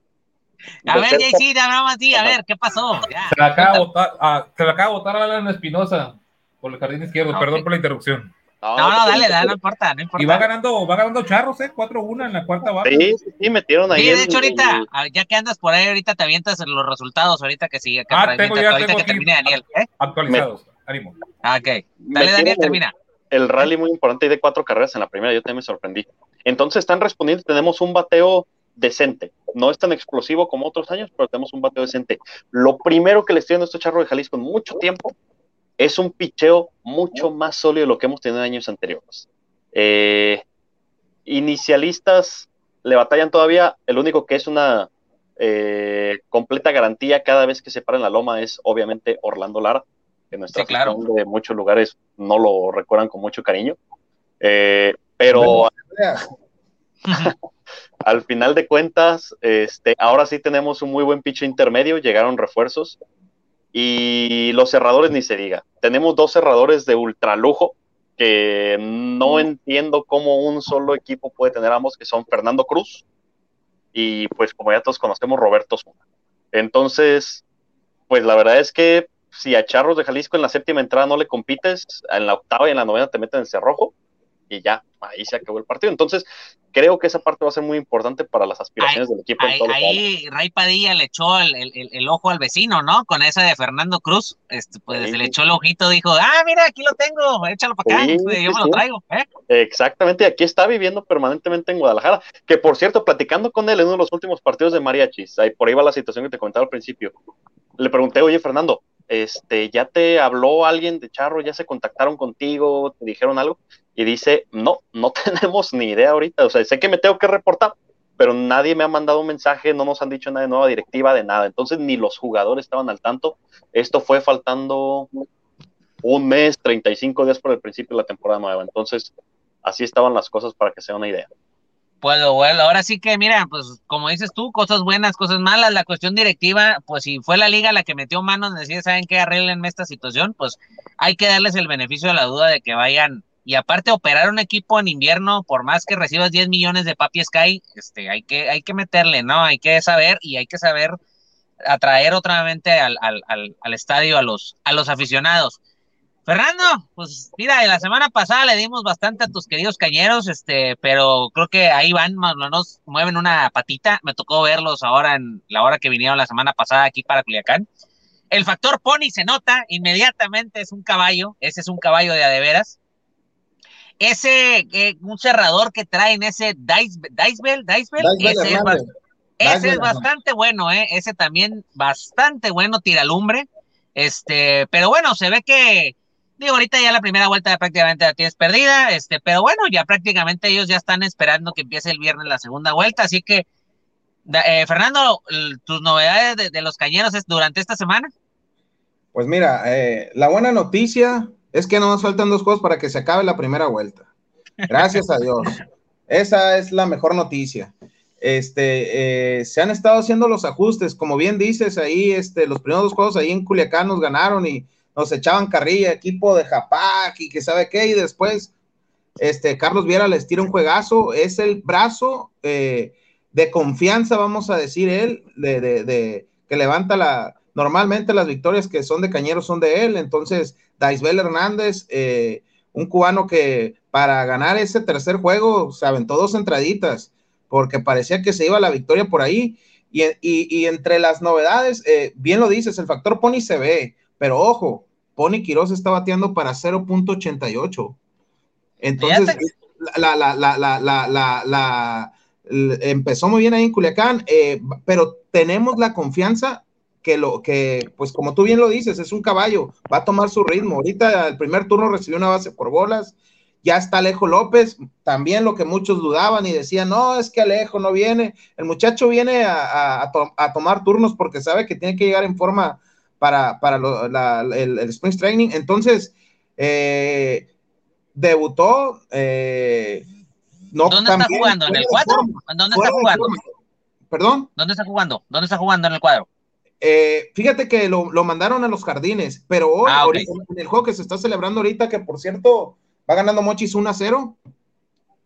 A ver, JC, nada más sí, a ver, ¿qué pasó? se la acaba de botar, ah, se la acaba de botar a Alan Espinosa por el jardín izquierdo, perdón por la interrupción. No, no, dale, dale, no importa, no importa. Y va ganando, va ganando Charros, ¿eh? 4-1 en la cuarta baja. Sí, sí, metieron ahí. Sí, de hecho, ahorita, ah, ya que andas por ahí, ahorita te avientas los resultados, ahorita que sigue. ah, tengo ya, ahorita tengo que termine Daniel. ¿eh? Actualizados, ánimo. Ah, ok. Dale, Daniel, termina. El rally muy importante de cuatro carreras en la primera, yo también me sorprendí. Entonces están respondiendo, tenemos un bateo decente. No es tan explosivo como otros años, pero tenemos un bateo decente. Lo primero que le estoy dando a este charro de Jalisco en mucho tiempo es un picheo mucho más sólido de lo que hemos tenido en años anteriores. Eh, inicialistas le batallan todavía, el único que es una eh, completa garantía cada vez que se para en la loma es obviamente Orlando Lara, que nuestra sí, claro. de muchos lugares no lo recuerdan con mucho cariño. Eh, pero [laughs] al final de cuentas, este, ahora sí tenemos un muy buen picho intermedio, llegaron refuerzos. Y los cerradores ni se diga. Tenemos dos cerradores de ultralujo que no entiendo cómo un solo equipo puede tener ambos, que son Fernando Cruz y pues como ya todos conocemos, Roberto Zuna. Entonces, pues la verdad es que si a Charros de Jalisco en la séptima entrada no le compites, en la octava y en la novena te meten en cerrojo, y ya, ahí se acabó el partido. Entonces, creo que esa parte va a ser muy importante para las aspiraciones ahí, del equipo. Ahí, ahí Ray Padilla le echó el, el, el, ojo al vecino, ¿no? Con esa de Fernando Cruz, este, pues sí. le echó el ojito, dijo, ah, mira, aquí lo tengo, échalo para acá, sí, yo sí, me lo traigo. ¿eh? Exactamente, aquí está viviendo permanentemente en Guadalajara, que por cierto, platicando con él en uno de los últimos partidos de Mariachis, ahí por ahí va la situación que te comentaba al principio, le pregunté, oye, Fernando, este, ¿ya te habló alguien de Charro? ¿Ya se contactaron contigo? ¿Te dijeron algo? Y dice, no, no [laughs] tenemos ni idea ahorita. O sea, sé que me tengo que reportar, pero nadie me ha mandado un mensaje, no nos han dicho nada de nueva directiva, de nada. Entonces, ni los jugadores estaban al tanto. Esto fue faltando un mes, 35 días por el principio de la temporada nueva. Entonces, así estaban las cosas para que sea una idea. Pues bueno, ahora sí que, mira, pues como dices tú, cosas buenas, cosas malas, la cuestión directiva, pues si fue la liga la que metió manos, decía, ¿saben qué? Arreglenme esta situación, pues hay que darles el beneficio de la duda de que vayan, y aparte operar un equipo en invierno, por más que recibas 10 millones de Papi Sky, este, hay que, hay que meterle, ¿no? Hay que saber, y hay que saber atraer otra vez al, al, al, estadio a los, a los aficionados. Fernando, pues mira, la semana pasada le dimos bastante a tus queridos cañeros, este, pero creo que ahí van, nos mueven una patita. Me tocó verlos ahora en la hora que vinieron la semana pasada aquí para Culiacán. El factor Pony se nota inmediatamente, es un caballo, ese es un caballo de adeveras. Ese, eh, un cerrador que traen, ese Dice, Dicebell, Dicebell, ese, es, bast ese es bastante bueno, eh, ese también bastante bueno, tira lumbre. Este, pero bueno, se ve que Digo, ahorita ya la primera vuelta prácticamente la tienes perdida, este, pero bueno, ya prácticamente ellos ya están esperando que empiece el viernes la segunda vuelta, así que, eh, Fernando, tus novedades de, de, los cañeros es durante esta semana. Pues mira, eh, la buena noticia es que no nos faltan dos juegos para que se acabe la primera vuelta. Gracias a Dios. Esa es la mejor noticia. Este, eh, se han estado haciendo los ajustes, como bien dices, ahí, este, los primeros dos juegos ahí en Culiacán nos ganaron y nos echaban carrilla, equipo de Japac y que sabe qué, y después este, Carlos Viera les tira un juegazo, es el brazo eh, de confianza, vamos a decir él, de, que levanta la, normalmente las victorias que son de Cañeros son de él, entonces Daisbel Hernández, eh, un cubano que para ganar ese tercer juego se aventó dos entraditas, porque parecía que se iba la victoria por ahí, y, y, y entre las novedades, eh, bien lo dices, el factor Pony se ve, pero ojo, Pony Quiroz está bateando para 0.88. Entonces, la, la, la, la, empezó muy bien ahí en Culiacán, eh, pero tenemos la confianza que lo que, pues como tú bien lo dices, es un caballo, va a tomar su ritmo. Ahorita el primer turno recibió una base por bolas, ya está Alejo López, también lo que muchos dudaban y decían, no, es que Alejo no viene, el muchacho viene a, a, a, to a tomar turnos porque sabe que tiene que llegar en forma para, para lo, la, el, el, Springs Training. Entonces, eh, debutó. Eh, no ¿Dónde está jugando? ¿En el cuadro? ¿Dónde está jugando? ¿Perdón? ¿Dónde está jugando? ¿Dónde está jugando en el cuadro? Eh, fíjate que lo, lo, mandaron a los jardines, pero hoy, ah, okay. ahorita, en el juego que se está celebrando ahorita, que por cierto va ganando Mochis 1 a 0,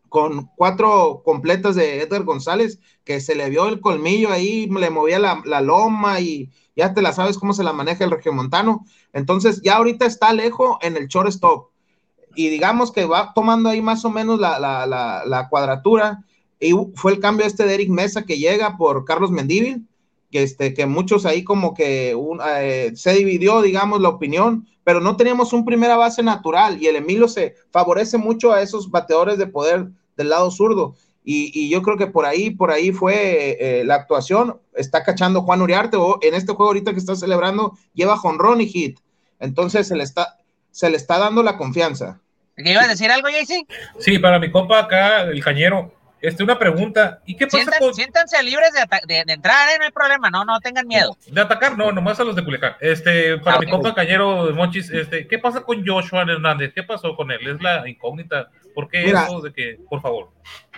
con cuatro completas de Edgar González, que se le vio el colmillo ahí, le movía la, la loma y ya te la sabes cómo se la maneja el regiomontano. Entonces, ya ahorita está lejos en el shortstop. Y digamos que va tomando ahí más o menos la, la, la, la cuadratura. Y fue el cambio este de Eric Mesa que llega por Carlos Mendívil que, este, que muchos ahí como que eh, se dividió, digamos, la opinión, pero no teníamos un primera base natural y el Emilio se favorece mucho a esos bateadores de poder del lado zurdo. Y, yo creo que por ahí, por ahí fue eh, la actuación. Está cachando Juan Uriarte, o en este juego ahorita que está celebrando, lleva jonrón y hit. Entonces se le está, se le está dando la confianza. ¿Qué iba a decir algo, Jaycee? Sí, para mi compa acá, el cañero, este, una pregunta. ¿Y qué pasa con... Siéntanse libres de, de, entrar, ¿eh? no hay problema, no, no tengan miedo. De atacar, no, nomás a los de Culiacán. Este, para ah, mi compa cañero de Monchis, este, ¿qué pasa con Joshua Hernández? ¿Qué pasó con él? Es la incógnita. ¿Por qué eso de que, por favor?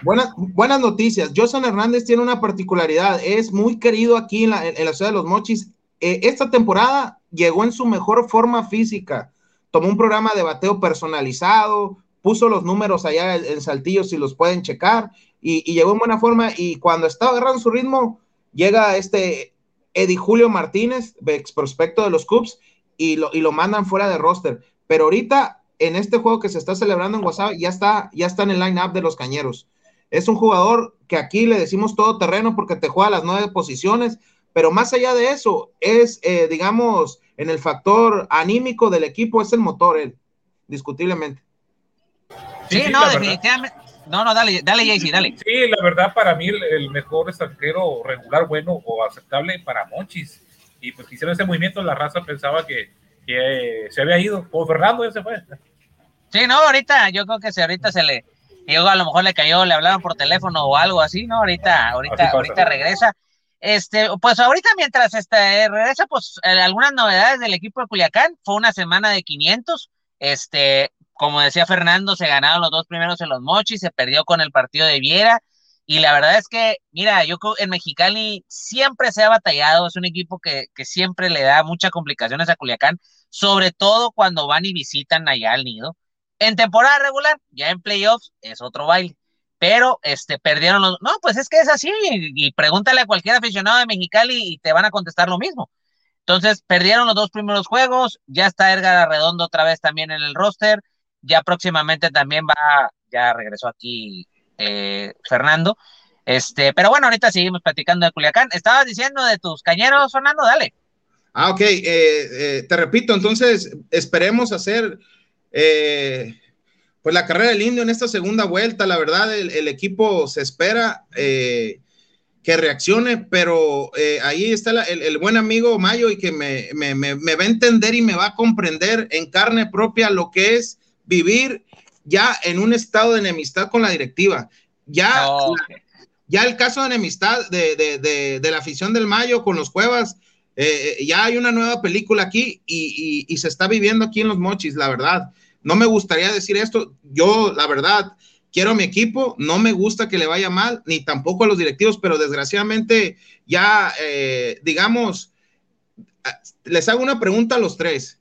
Buenas, buenas noticias. Joshua Hernández tiene una particularidad, es muy querido aquí en la, en la ciudad de los Mochis. Eh, esta temporada llegó en su mejor forma física. Tomó un programa de bateo personalizado, puso los números allá en Saltillo si los pueden checar y, llegó en buena forma y cuando estaba agarrando su ritmo, llega este Eddie Julio Martínez, ex prospecto de los Cubs, y lo, y lo mandan fuera de roster. Pero ahorita, en este juego que se está celebrando en WhatsApp, ya está, ya está en el line-up de los Cañeros. Es un jugador que aquí le decimos todo terreno porque te juega las nueve posiciones, pero más allá de eso, es, eh, digamos, en el factor anímico del equipo, es el motor, él, discutiblemente. Sí, no, definitivamente, no, no, dale, dale, Jaycee, dale. Sí, la verdad, para mí, el, mejor extranjero regular, bueno o aceptable para Monchis. Y pues hicieron ese movimiento, la raza pensaba que, que se había ido. O Fernando ya se fue. Sí, no, ahorita, yo creo que si ahorita se le. Yo a lo mejor le cayó, le hablaron por teléfono o algo así, ¿no? Ahorita, ahorita, ahorita regresa. Este, pues ahorita mientras este, regresa, pues eh, algunas novedades del equipo de Culiacán. Fue una semana de 500. Este, como decía Fernando, se ganaron los dos primeros en los mochis, se perdió con el partido de Viera. Y la verdad es que, mira, yo en Mexicali siempre se ha batallado, es un equipo que, que siempre le da muchas complicaciones a Culiacán, sobre todo cuando van y visitan allá al nido. En temporada regular, ya en playoffs, es otro baile. Pero este, perdieron los. No, pues es que es así. Y, y pregúntale a cualquier aficionado de Mexicali y te van a contestar lo mismo. Entonces, perdieron los dos primeros juegos. Ya está Edgar Arredondo otra vez también en el roster ya próximamente también va, ya regresó aquí eh, Fernando. Este, pero bueno, ahorita seguimos platicando de Culiacán. Estabas diciendo de tus cañeros, Fernando, dale. Ah, ok, eh, eh, te repito, entonces esperemos hacer pues la carrera del indio en esta segunda vuelta. La verdad, el, equipo se espera que reaccione, pero ahí está el, buen amigo Mayo y que me, me, va a entender y me va a comprender en carne propia lo que es vivir ya en un estado de enemistad con la directiva. Ya, ya el caso de enemistad de, la afición del Mayo con los Cuevas, eh, eh, ya hay una nueva película aquí y, se está viviendo aquí en los Mochis, la verdad. No me gustaría decir esto, yo la verdad quiero a mi equipo, no me gusta que le vaya mal, ni tampoco a los directivos, pero desgraciadamente ya, eh, digamos, les hago una pregunta a los tres.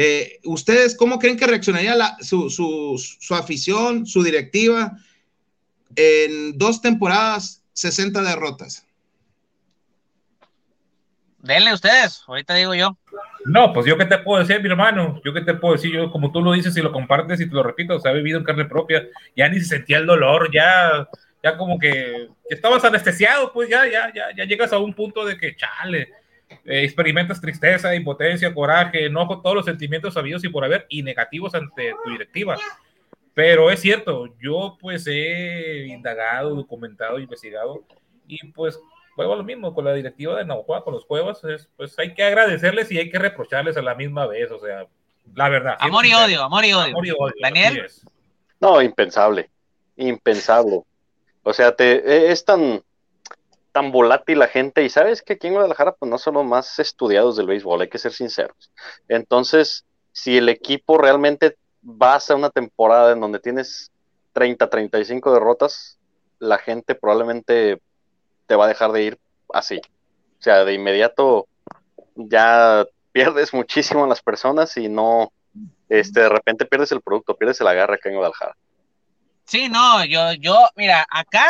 Eh, ¿Ustedes cómo creen que reaccionaría su, afición, su directiva en dos temporadas, 60 derrotas? Denle ustedes, ahorita digo yo. No, pues yo qué te puedo decir, mi hermano, yo qué te puedo decir, yo como tú lo dices y lo compartes y te lo repito, se ha vivido en carne propia, ya ni se sentía el dolor, ya, ya como que, estabas anestesiado, pues ya, ya, ya, ya llegas a un punto de que, chale, eh, experimentas tristeza, impotencia, coraje, enojo, todos los sentimientos sabidos y por haber y negativos ante tu directiva. Pero es cierto, yo pues he indagado, documentado, investigado y pues juego lo mismo con la directiva de Navajo, con los Cuevas, pues hay que agradecerles y hay que reprocharles a la misma vez, o sea, la verdad. Amor y odio, amor y odio. Daniel. No, impensable, impensable. O sea, te, es tan, tan volátil la gente y sabes que aquí en Guadalajara pues no son los más estudiados del béisbol, hay que ser sinceros. Entonces, si el equipo realmente va a ser una temporada en donde tienes 30, 35 derrotas, la gente probablemente te va a dejar de ir así. O sea, de inmediato ya pierdes [laughs] muchísimo a las personas y no, este, de repente pierdes el producto, pierdes el agarre acá en Guadalajara. Sí, no, yo, yo, mira, acá,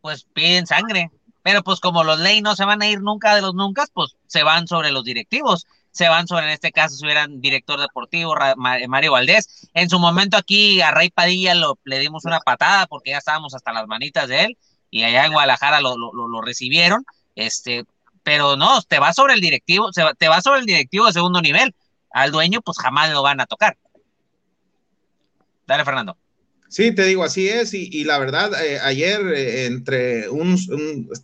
pues piden sangre, pero pues como los ley no se van a ir nunca de los nunca, pues se van sobre los directivos, se van sobre, en este caso, si hubieran director deportivo, Mario Valdés. En su momento aquí a Rey Padilla lo, le dimos una patada porque ya estábamos hasta las manitas de él y allá en Guadalajara lo, lo, lo recibieron, este, pero no, te va sobre el directivo, te va sobre el directivo de segundo nivel, al dueño pues jamás lo van a tocar. Dale, Fernando. Sí, te digo, así es, y, la verdad, eh, ayer eh, entre un,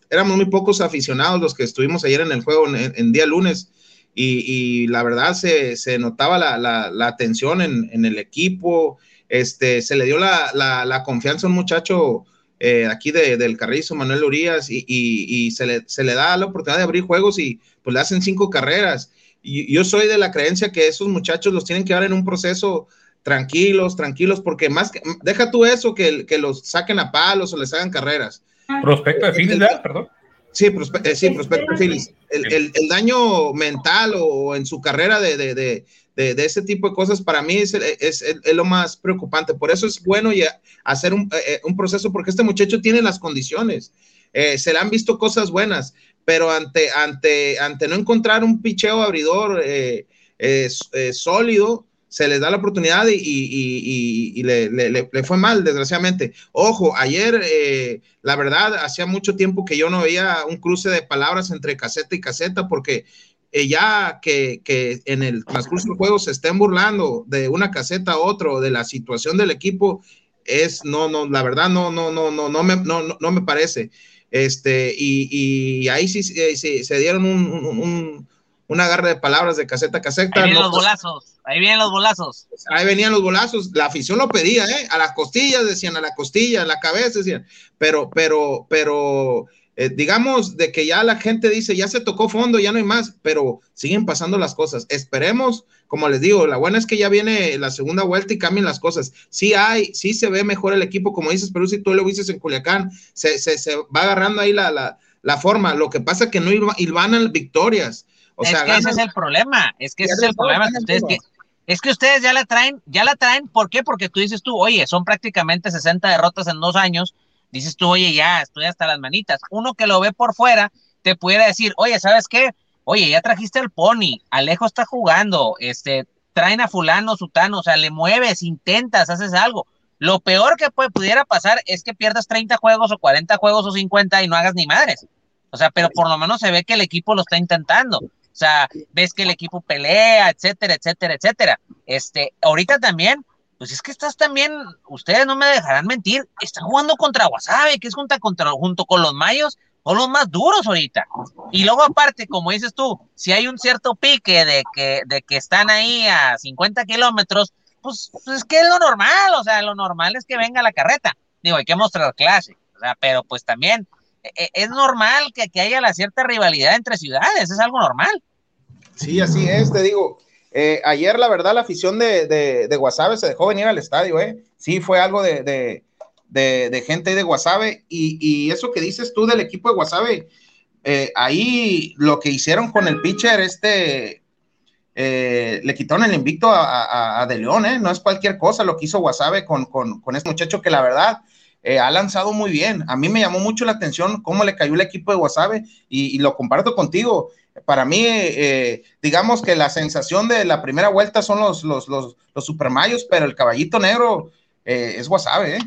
éramos muy pocos aficionados los que estuvimos ayer en el juego en, día lunes, y, la verdad se, notaba la, la, atención en, el equipo, este, se le dio la, confianza a un muchacho eh, aquí del Carrizo, Manuel Urias, y, se, le, se le da la oportunidad de abrir juegos y pues le hacen cinco carreras. Y yo soy de la creencia que esos muchachos los tienen que dar en un proceso tranquilos, tranquilos, porque más que, deja tú eso, que, que los saquen a palos o les hagan carreras. Prospecto de Phillies, perdón. Sí, eh, sí, prospecto de Phillies. El, daño mental o en su carrera de, de, de, de, ese tipo de cosas para mí es, es, es, lo más preocupante. Por eso es bueno ya hacer un, eh, eh, un, proceso, porque este muchacho tiene las condiciones. se le han visto cosas buenas, pero ante, ante, ante no encontrar un picheo abridor sólido, se les da la oportunidad y, le, fue mal, desgraciadamente. Ojo, ayer, eh, la verdad, hacía mucho tiempo que yo no veía un cruce de palabras entre caseta y caseta, porque eh, ya que, en el transcurso del juego se estén burlando de una caseta a otro, de la situación del equipo, es, no, no, la verdad, no, no, no, no, no me, no, no me parece. Este, y, ahí sí, se dieron un una agarre de palabras de caseta a caseta. Ahí vienen los bolazos, ahí vienen los bolazos. Ahí venían los bolazos, la afición lo pedía, ¿eh? A las costillas decían, a la costilla, a la cabeza decían, pero, pero, pero, eh, digamos de que ya la gente dice, ya se tocó fondo, ya no hay más, pero siguen pasando las cosas. Esperemos, como les digo, la buena es que ya viene la segunda vuelta y cambian las cosas. Sí hay, sí se ve mejor el equipo, como dices, pero si tú lo dices en Culiacán, se, se, se va agarrando ahí la, la, la forma. Lo que pasa es que no ilvanan victorias es que ese es el problema, es que ese es el problema, es que ustedes ya la traen, ya la traen, ¿por qué? Porque tú dices tú, oye, son prácticamente 60 derrotas en dos años, dices tú, oye, ya, estoy hasta las manitas. Uno que lo ve por fuera, te pudiera decir, oye, ¿sabes qué? Oye, ya trajiste el pony, Alejo está jugando, este, traen a fulano, sutano, o sea, le mueves, intentas, haces algo. Lo peor que puede, pudiera pasar es que pierdas 30 juegos o 40 juegos o 50 y no hagas ni madres. O sea, pero por lo menos se ve que el equipo lo está intentando. O sea, ves que el equipo pelea, etcétera, etcétera, etcétera. Este, ahorita también, pues es que estás también, ustedes no me dejarán mentir, están jugando contra Wasabe, que es junto, contra, junto con los mayos, son los más duros ahorita. Y luego aparte, como dices tú, si hay un cierto pique de que, de que están ahí a 50 kilómetros, pues, pues, es que es lo normal, o sea, lo normal es que venga la carreta. Digo, hay que mostrar clase, o sea, pero pues también es normal que, que, haya la cierta rivalidad entre ciudades, es algo normal. Sí, así es, te digo. Eh, ayer, la verdad, la afición de, de, de, Guasave se dejó venir al estadio, ¿eh? Sí, fue algo de, de, de gente de Guasave. Y, y, eso que dices tú del equipo de Guasave, eh, ahí lo que hicieron con el pitcher, este, eh, le quitaron el invicto a, a, a, De León, ¿eh? No es cualquier cosa lo que hizo Guasave con, con, con este muchacho que la verdad eh, ha lanzado muy bien. A mí me llamó mucho la atención cómo le cayó el equipo de Wasabe y, lo comparto contigo. Para mí, eh, digamos que la sensación de la primera vuelta son los, los, los, los supermayos, pero el caballito negro eh, es Wasabe.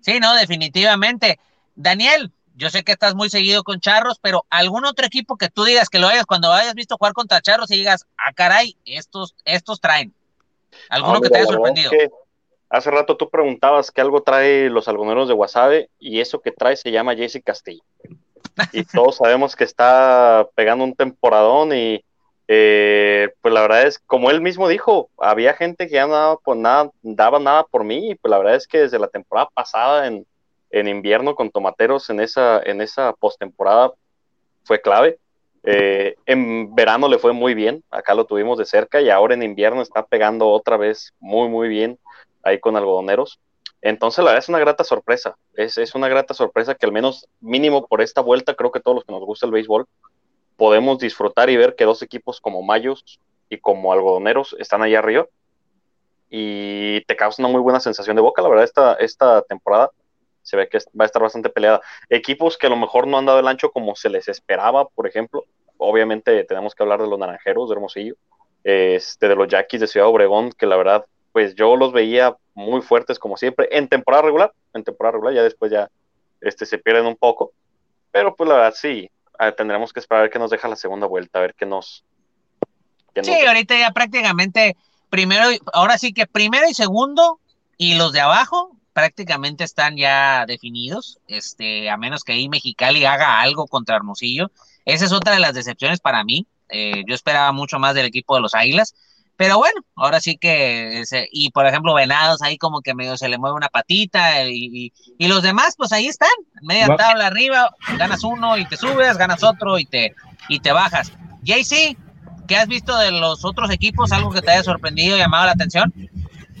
Sí, no, definitivamente. Daniel, yo sé que estás muy seguido con Charros, pero algún otro equipo que tú digas que lo hayas cuando hayas visto jugar contra Charros y digas, ah, caray, estos, estos traen. ¿Alguno que te haya sorprendido? Hace rato tú preguntabas que algo trae los algoneros de Wasabe y eso que trae se llama Jesse Castillo. Y [laughs] todos sabemos que está pegando un temporadón y eh, pues la verdad es, como él mismo dijo, había gente que ya no daba, por nada, daba nada por mí y pues la verdad es que desde la temporada pasada en, en invierno con Tomateros en esa, en esa postemporada fue clave. Eh, en verano le fue muy bien, acá lo tuvimos de cerca y ahora en invierno está pegando otra vez muy, muy bien ahí con algodoneros. Entonces, la verdad es una grata sorpresa. Es, es, una grata sorpresa que al menos mínimo por esta vuelta, creo que todos los que nos gusta el béisbol, podemos disfrutar y ver que dos equipos como Mayos y como algodoneros están allá arriba. y te causa una muy buena sensación de boca, la verdad, esta, esta temporada se ve que va a estar bastante peleada. Equipos que a lo mejor no han dado el ancho como se les esperaba, por ejemplo, obviamente tenemos que hablar de los Naranjeros de Hermosillo, este, de los Yaquis de Ciudad Obregón, que la verdad, pues yo los veía muy fuertes como siempre, en temporada regular, en temporada regular, ya después ya este, se pierden un poco, pero pues la verdad sí, tendremos que esperar a ver qué nos deja la segunda vuelta, a ver qué nos... sí, ahorita ya prácticamente primero, ahora sí que primero y segundo, y los de abajo prácticamente están ya definidos, este, a menos que ahí Mexicali haga algo contra Hermosillo. Esa es otra de las decepciones para mí. Eh, yo esperaba mucho más del equipo de los Águilas, pero bueno, ahora sí que, y por ejemplo, Venados ahí como que medio se le mueve una patita y, los demás pues ahí están, media tabla arriba, ganas uno y te subes, ganas otro y te, y te bajas. JC, ¿qué has visto de los otros equipos? ¿Algo que te haya sorprendido, llamado la atención?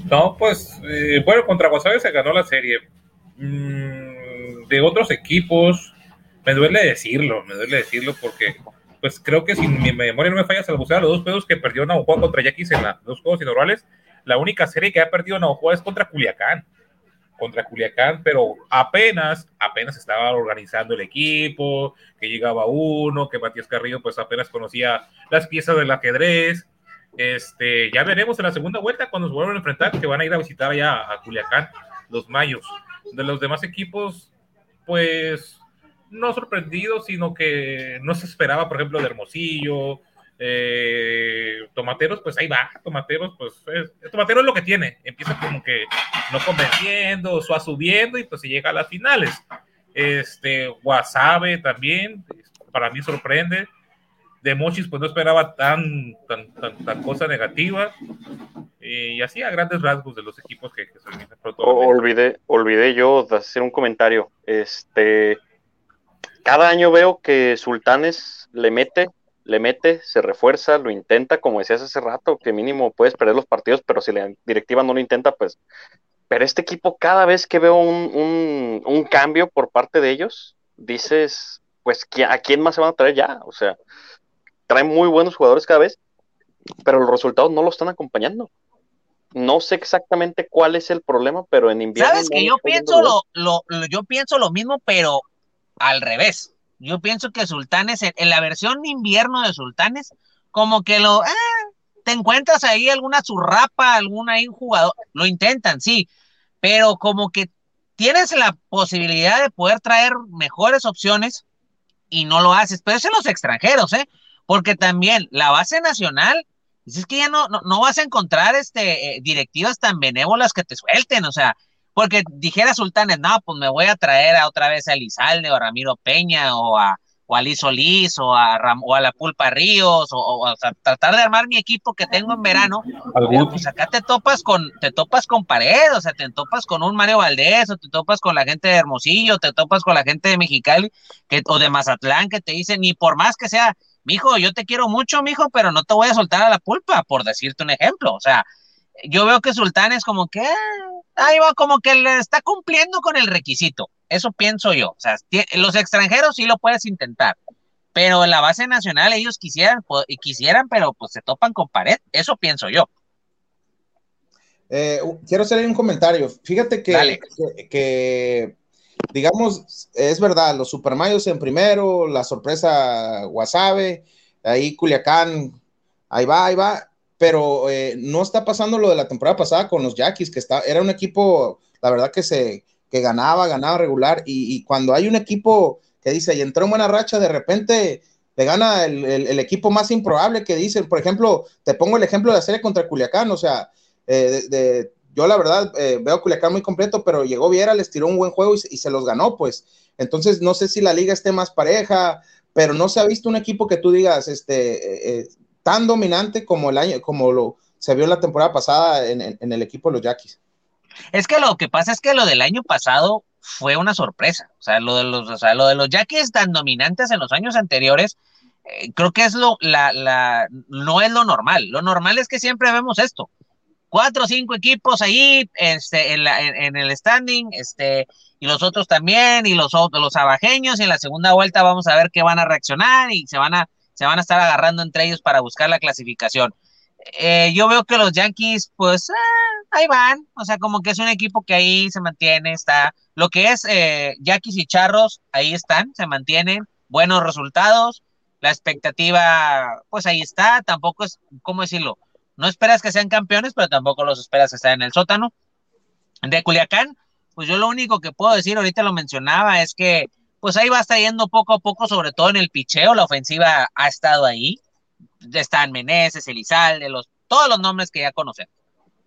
No, pues, eh, bueno, contra Guasave se ganó la serie. Mm, de otros equipos, me duele decirlo, me duele decirlo porque, pues creo que si mi memoria no me falla, se los los dos juegos que perdió Navajo contra Yaquis en los juegos inaugurales, la única serie que ha perdido Navajo es contra Culiacán. Contra Culiacán, pero apenas, apenas estaba organizando el equipo, que llegaba uno, que Matías Carrillo pues apenas conocía las piezas del ajedrez, este, ya veremos en la segunda vuelta cuando se vuelvan a enfrentar, que van a ir a visitar allá a Culiacán, los mayos. De los demás equipos, pues no sorprendidos, sino que no se esperaba, por ejemplo, de Hermosillo, eh, Tomateros, pues ahí va, Tomateros, pues es, Tomateros es lo que tiene, empieza como que no convenciendo, va subiendo y pues se llega a las finales. Este, Wasabe también, para mí sorprende de Mochis pues no esperaba tan, tan, tan, cosa negativa. y así a grandes rasgos de los equipos que, se vienen olvidé, olvidé yo de hacer un comentario. Este, cada año veo que Sultanes le mete, le mete, se refuerza, lo intenta, como decías hace rato, que mínimo puedes perder los partidos, pero si la directiva no lo intenta, pues. Pero este equipo, cada vez que veo un, un, un cambio por parte de ellos, dices, pues, ¿a quién más se van a traer ya? O sea, trae muy buenos jugadores cada vez, pero los resultados no lo están acompañando. No sé exactamente cuál es el problema, pero en invierno. Sabes que yo pienso lo, lo, yo pienso lo mismo, pero al revés. Yo pienso que Sultanes, en, la versión invierno de Sultanes, como que lo, ah, te encuentras ahí alguna zurrapa, algún ahí jugador, lo intentan, sí, pero como que tienes la posibilidad de poder traer mejores opciones y no lo haces, pero es en los extranjeros, ¿eh? porque también la base nacional, es que ya no, no, vas a encontrar este, eh, directivas tan benévolas que te suelten, o sea, porque dijera Sultanes, no, pues me voy a traer a otra vez a Lizalde o a Ramiro Peña o a, o a Liz Solís o a, o a la Pulpa Ríos o, tratar de armar mi equipo que tengo en verano, pues acá te topas con, te topas con pared, o sea, te topas con un Mario Valdés o te topas con la gente de Hermosillo, te topas con la gente de Mexicali que, o de Mazatlán que te dicen, ni por más que sea, mijo, yo te quiero mucho, mijo, pero no te voy a soltar a la pulpa, por decirte un ejemplo. O sea, yo veo que Sultán es como que, ah, ahí va, como que le está cumpliendo con el requisito. Eso pienso yo. O sea, los extranjeros sí lo puedes intentar, pero en la base nacional ellos quisieran, y quisieran, pero pues se topan con pared. Eso pienso yo. Eh, quiero hacer un comentario. Fíjate que, que digamos, es verdad, los Supermayos en primero, la sorpresa Guasave, ahí Culiacán, ahí va, ahí va, pero eh, no está pasando lo de la temporada pasada con los Yaquis, que está, era un equipo, la verdad que se, que ganaba, ganaba regular, y, cuando hay un equipo que dice, y entró en buena racha, de repente te gana el, equipo más improbable que dicen, por ejemplo, te pongo el ejemplo de la serie contra Culiacán, o sea, eh, de yo la verdad eh, veo a Culiacán muy completo, pero llegó Viera, les tiró un buen juego y, se los ganó, pues. Entonces, no sé si la liga esté más pareja, pero no se ha visto un equipo que tú digas, este, eh, eh, tan dominante como el año, como lo se vio la temporada pasada en, el equipo de los Yaquis. Es que lo que pasa es que lo del año pasado fue una sorpresa. O sea, lo de los, o sea, lo de los Yaquis tan dominantes en los años anteriores, creo que es lo, la, la, no es lo normal. Lo normal es que siempre vemos esto cuatro o cinco equipos ahí este, en, la, en, el standing, este, y los otros también, y los, los abajeños, y en la segunda vuelta vamos a ver qué van a reaccionar y se van a, se van a estar agarrando entre ellos para buscar la clasificación. eh, yo veo que los Yankees, pues, eh, ahí van, o sea, como que es un equipo que ahí se mantiene, está, lo que es eh, Yankees y Charros, ahí están, se mantienen, buenos resultados, la expectativa, pues ahí está, tampoco es, ¿cómo decirlo? No esperas que sean campeones, pero tampoco los esperas que estén en el sótano. De Culiacán, pues yo lo único que puedo decir, ahorita lo mencionaba, es que pues ahí va estar yendo poco a poco, sobre todo en el picheo, la ofensiva ha estado ahí, están Meneses, Elizalde, los, todos los nombres que ya conocen.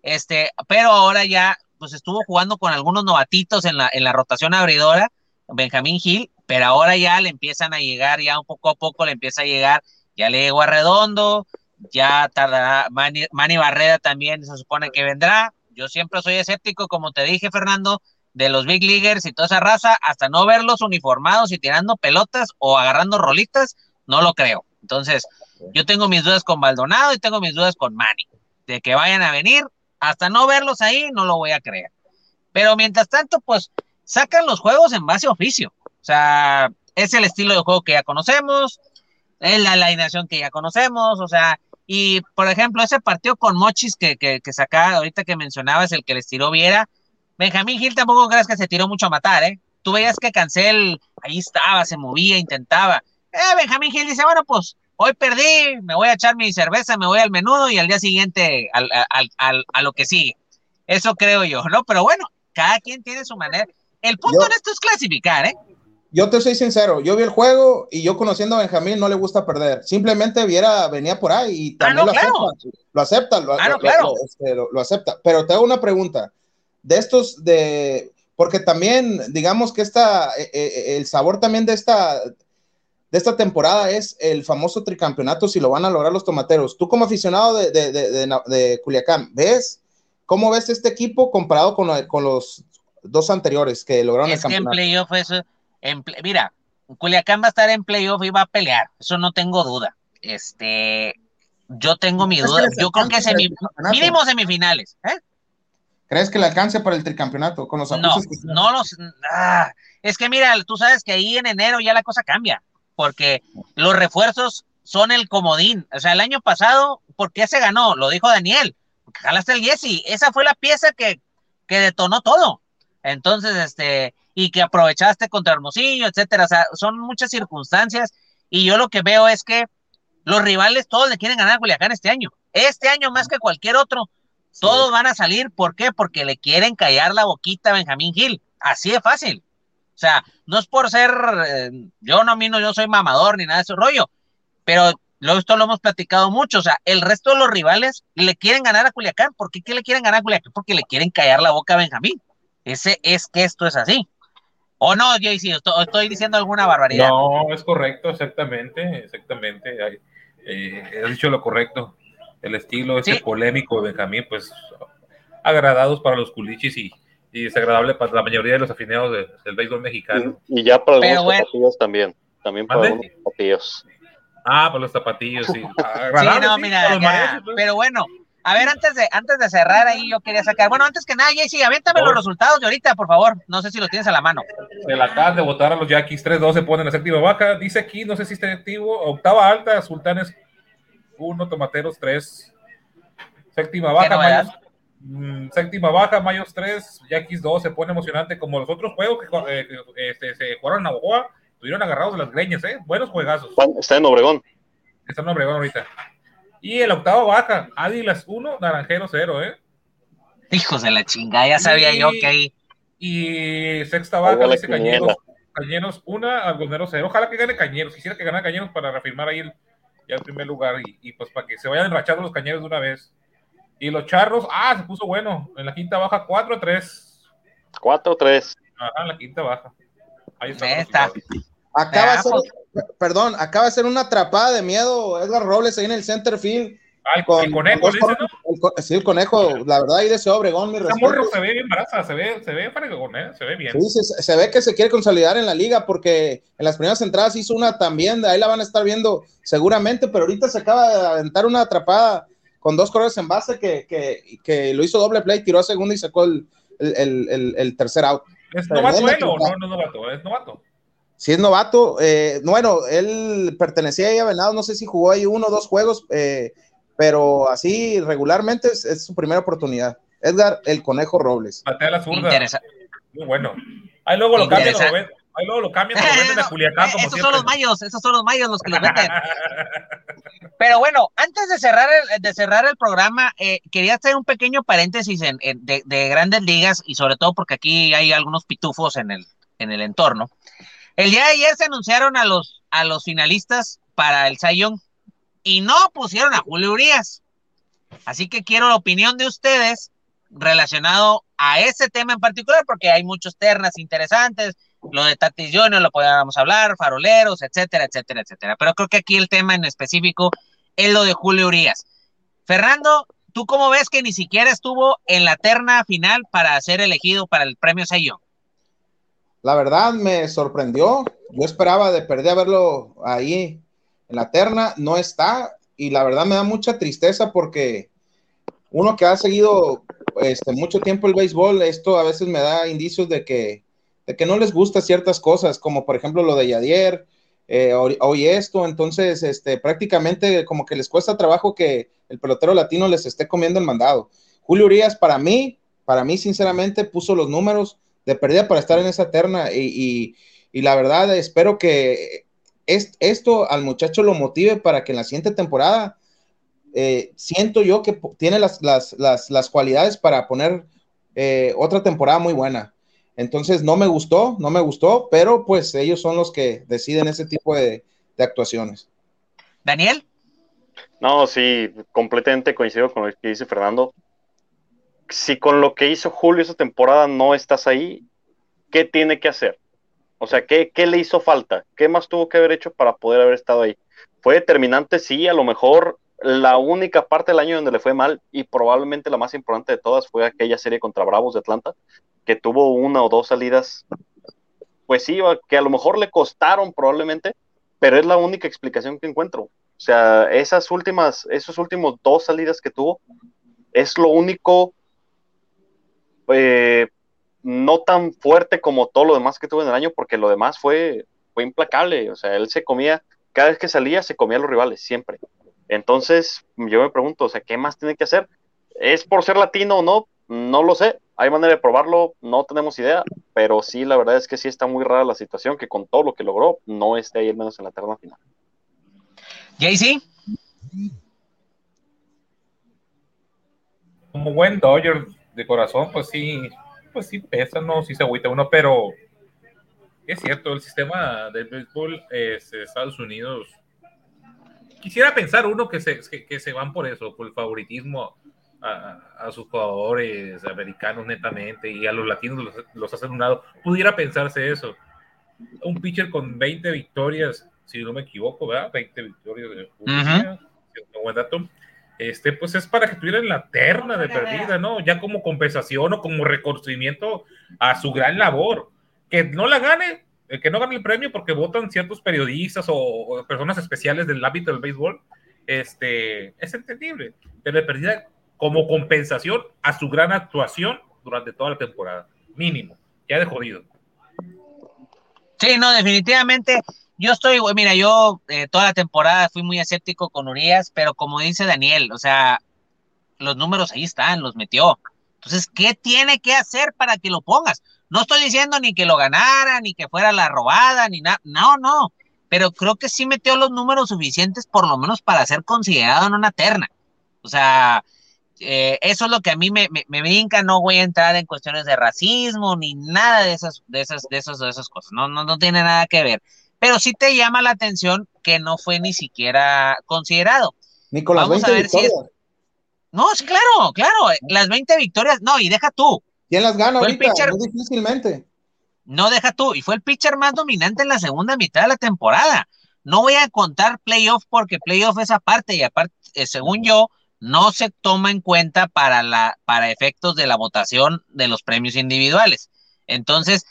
Este, pero ahora ya, pues estuvo jugando con algunos novatitos en la, en la rotación abridora, Benjamín Gil, pero ahora ya le empiezan a llegar, ya un poco a poco le empieza a llegar, ya le llegó a Redondo, ya tardará, Manny, Manny Barrera también se supone que vendrá. Yo siempre soy escéptico, como te dije, Fernando, de los big leaguers y toda esa raza, hasta no verlos uniformados y tirando pelotas o agarrando rolitas, no lo creo. Entonces, yo tengo mis dudas con Maldonado y tengo mis dudas con Manny. De que vayan a venir, hasta no verlos ahí, no lo voy a creer. Pero mientras tanto, pues sacan los juegos en base a oficio. O sea, es el estilo de juego que ya conocemos, es la alineación que ya conocemos, o sea, y por ejemplo, ese partido con Mochis que, que, que sacaba ahorita que mencionabas, el que les tiró Viera, Benjamín Gil tampoco crees que se tiró mucho a matar, ¿eh? Tú veías que Cancel ahí estaba, se movía, intentaba. Eh, Benjamín Gil dice, bueno, pues hoy perdí, me voy a echar mi cerveza, me voy al menudo y al día siguiente al, al, al, a lo que sigue. Eso creo yo, ¿no? Pero bueno, cada quien tiene su manera. El punto Yo- en esto es clasificar, ¿eh? Yo te soy sincero, yo vi el juego y yo conociendo a Benjamín no le gusta perder. Simplemente viera, venía por ahí y también Ah, no, lo, claro. acepta, lo acepta. Lo, Ah, no, lo- claro. lo- este, lo- lo acepta. Pero te hago una pregunta. De estos de, porque también digamos que esta, eh, eh, el sabor también de esta, de esta temporada es el famoso tricampeonato si lo van a lograr los tomateros. Tú como aficionado de, de, de, de- de Culiacán, ¿ves cómo ves este equipo comparado con, con los dos anteriores que lograron Es el que en campeonato? playoff eso, en play- mira, Culiacán va a estar en playoff y va a pelear, eso no tengo duda. Este, yo tengo mi ¿Crees duda, yo creo que alcance semi, el campeonato? mínimo semifinales, ¿eh? ¿Crees que le alcance para el tricampeonato con los No, que no los, ah, es que mira, tú sabes que ahí en enero ya la cosa cambia, porque los refuerzos son el comodín, o sea, el año pasado, ¿por qué se ganó? Lo dijo Daniel, porque jalaste el Jesse, esa fue la pieza que, que detonó todo. Entonces, este, y que aprovechaste contra Hermosillo, etcétera, o sea, son muchas circunstancias, y yo lo que veo es que los rivales todos le quieren ganar a Culiacán este año, este año más que cualquier otro, todos van a salir, ¿por qué? Porque le quieren callar la boquita a Benjamín Gil, así de fácil. O sea, no es por ser, eh, yo no, a mí no, yo soy mamador ni nada de ese rollo, pero lo, esto lo hemos platicado mucho, o sea, el resto de los rivales le quieren ganar a Culiacán, ¿por qué, ¿Qué le quieren ganar a Culiacán? Porque le quieren callar la boca a Benjamín. Ese es que esto es así. ¿O no, Jaycee? Estoy, estoy diciendo alguna barbaridad. No, es correcto, exactamente, exactamente. Hay- eh, dicho lo correcto. El estilo este Sí. polémico de Benjamín, pues agradados para los culichis y, y desagradable para la mayoría de los afiliados de- del béisbol mexicano. Y, y ya para Pero algunos bueno. tapatíos también. También para algunos tapatíos. Ah, para los zapatillos, sí. [laughs] Sí, no, mira, los ya, pues. pero bueno, a ver, antes de, antes de cerrar ahí, yo quería sacar, bueno, antes que nada, Jaycee, aviéntame los resultados de ahorita, por favor, no sé si los tienes a la mano. Se la acaban de votar a los Yaquis 3-2, se ponen en la séptima baja. Dice aquí, no sé si está activo, octava alta, Sultanes 1, Tomateros 3. Séptima baja? Mayos, mm, séptima baja, Mayos 3, Yaquis 2, se pone emocionante como los otros juegos que eh, este, se jugaron en Navajoa, estuvieron agarrados de las greñas, ¿eh? Buenos juegazos. Está en Obregón. Están en Obregón ahorita. Y el octava baja, Águilas 1, Naranjero 0, ¿eh? Hijos de la chingada, ya sabía Y- yo que ahí. Y sexta baja, dice. Cañeros. Cañeros 1, Algoneros 0. Ojalá que gane Cañeros. Quisiera que ganara Cañeros para reafirmar ahí el, ya el primer lugar y, y pues para que se vayan enrachando los Cañeros de una vez. Y los Charros, ah, se puso bueno. En la quinta baja, 4 a 3. 4-3. Ajá, en la quinta baja. Ahí está. Acaba de ser, perdón, acaba de ser una atrapada de miedo Edgar Robles ahí en el center field. Ah, el, Con, el conejo, con ¿no? el sí, el conejo, la verdad, ahí de ese Obregón, mi morro se ve bien baraza, se ve, se ve fregón, ¿eh? Se ve bien. Sí, se, se ve que se quiere consolidar en la liga porque en las primeras entradas hizo una también, de ahí la van a estar viendo seguramente, pero ahorita se acaba de aventar una atrapada con dos corredores en base que, que, que lo hizo doble play, tiró a segunda y sacó el, el, el- tercer out. ¿Es novato o no, no es novato? Es novato. Si es novato, eh, bueno, él pertenecía ahí a Venados, no sé si jugó ahí uno o dos juegos, eh, pero así regularmente es, su primera oportunidad. Edgar, el Conejo Robles. Patea la zurda. Muy bueno. Ahí luego lo cambian, Ahí luego lo cambian, lo [laughs] venden a Culiacán como Esos son los mayos, esos son los mayos los que lo venden. [laughs] Pero bueno, antes de cerrar el, de cerrar el programa, eh, quería hacer un pequeño paréntesis en, de, de, grandes ligas y sobre todo porque aquí hay algunos pitufos en el, en el entorno. El día de ayer se anunciaron a los, a los finalistas para el Sayón y no pusieron a Julio Urias. Así que quiero la opinión de ustedes relacionado a ese tema en particular, porque hay muchos ternas interesantes, lo de Tatis Junior lo podíamos hablar, faroleros, etcétera, etcétera, etcétera. Pero creo que aquí el tema en específico es lo de Julio Urias. Fernando, ¿tú cómo ves que ni siquiera estuvo en la terna final para ser elegido para el premio Sayón? La verdad me sorprendió. Yo esperaba de perder verlo ahí en la terna, no está. Y la verdad me da mucha tristeza porque uno que ha seguido este, mucho tiempo el béisbol, esto a veces me da indicios de que de que no les gusta ciertas cosas, como por ejemplo lo de Yadier, eh, hoy, esto, entonces este, prácticamente como que les cuesta trabajo que el pelotero latino les esté comiendo el mandado. Julio Urias para mí, para mí sinceramente puso los números de pérdida para estar en esa terna y, la verdad espero que esto al muchacho lo motive para que en la siguiente temporada eh, siento yo que tiene las, las, cualidades para poner eh, otra temporada muy buena. Entonces no me gustó, no me gustó, pero pues ellos son los que deciden ese tipo de, actuaciones. Daniel. No, sí, completamente coincido con lo que dice Fernando. Si con lo que hizo Julio esa temporada no estás ahí, ¿qué tiene que hacer? O sea, ¿qué, ¿qué, le hizo falta? ¿Qué más tuvo que haber hecho para poder haber estado ahí? Fue determinante, sí, a lo mejor la única parte del año donde le fue mal y probablemente la más importante de todas fue aquella serie contra Bravos de Atlanta, que tuvo una o dos salidas, pues sí, que a lo mejor le costaron probablemente, pero es la única explicación que encuentro. O sea, esas últimas, esos últimos dos salidas que tuvo, es lo único eh, no tan fuerte como todo lo demás que tuvo en el año, porque lo demás fue, fue implacable. O sea, él se comía, cada vez que salía, se comía a los rivales, siempre. Entonces, yo me pregunto, o sea, ¿qué más tiene que hacer? ¿Es por ser latino o no? No lo sé, hay manera de probarlo, no tenemos idea, pero sí, la verdad es que sí está muy rara la situación, que con todo lo que logró, no esté ahí al menos en la terna final. Jay-Z. Como buen Dodger de corazón, pues sí, pues sí pesa, no, sí se agüita uno, pero es cierto, el sistema del béisbol es Estados Unidos. Quisiera pensar uno que se, que se van por eso, por el favoritismo a, sus jugadores americanos netamente y a los latinos los, los hacen un lado. Pudiera pensarse eso. Un pitcher con 20 victorias, si no me equivoco, ¿verdad? 20 victorias de buen dato. Este, pues es para que tuvieran la terna de perdida, ¿no? Ya como compensación o como reconocimiento a su gran labor. Que no la gane, eh, que no gane el premio porque votan ciertos periodistas o, personas especiales del ámbito del béisbol, este, es entendible. Pero de perdida como compensación a su gran actuación durante toda la temporada. Mínimo, ya de jodido. Sí, no, definitivamente. Yo estoy, mira, yo eh, toda la temporada fui muy escéptico con Urias, pero como dice Daniel, o sea, los números ahí están, los metió. Entonces, ¿qué tiene que hacer para que lo pongas? No estoy diciendo ni que lo ganara, ni que fuera la robada, ni nada. No, no. Pero creo que sí metió los números suficientes, por lo menos para ser considerado en una terna. O sea, eh, eso es lo que a mí me, me, brinca, no voy a entrar en cuestiones de racismo ni nada de esas, de esas, de esas, de esas cosas, no, no, no tiene nada que ver. Pero sí te llama la atención que no fue ni siquiera considerado. Nicolás, Vamos a ver si es. No, sí, claro, claro, eh, las 20 victorias, no, y deja tú. ¿Quién las gana ahorita? Muy difícilmente. No, deja tú, y fue el pitcher más dominante en la segunda mitad de la temporada. No voy a contar playoff porque playoff es aparte, y aparte, eh, según yo, no se toma en cuenta para, la, para efectos de la votación de los premios individuales. Entonces,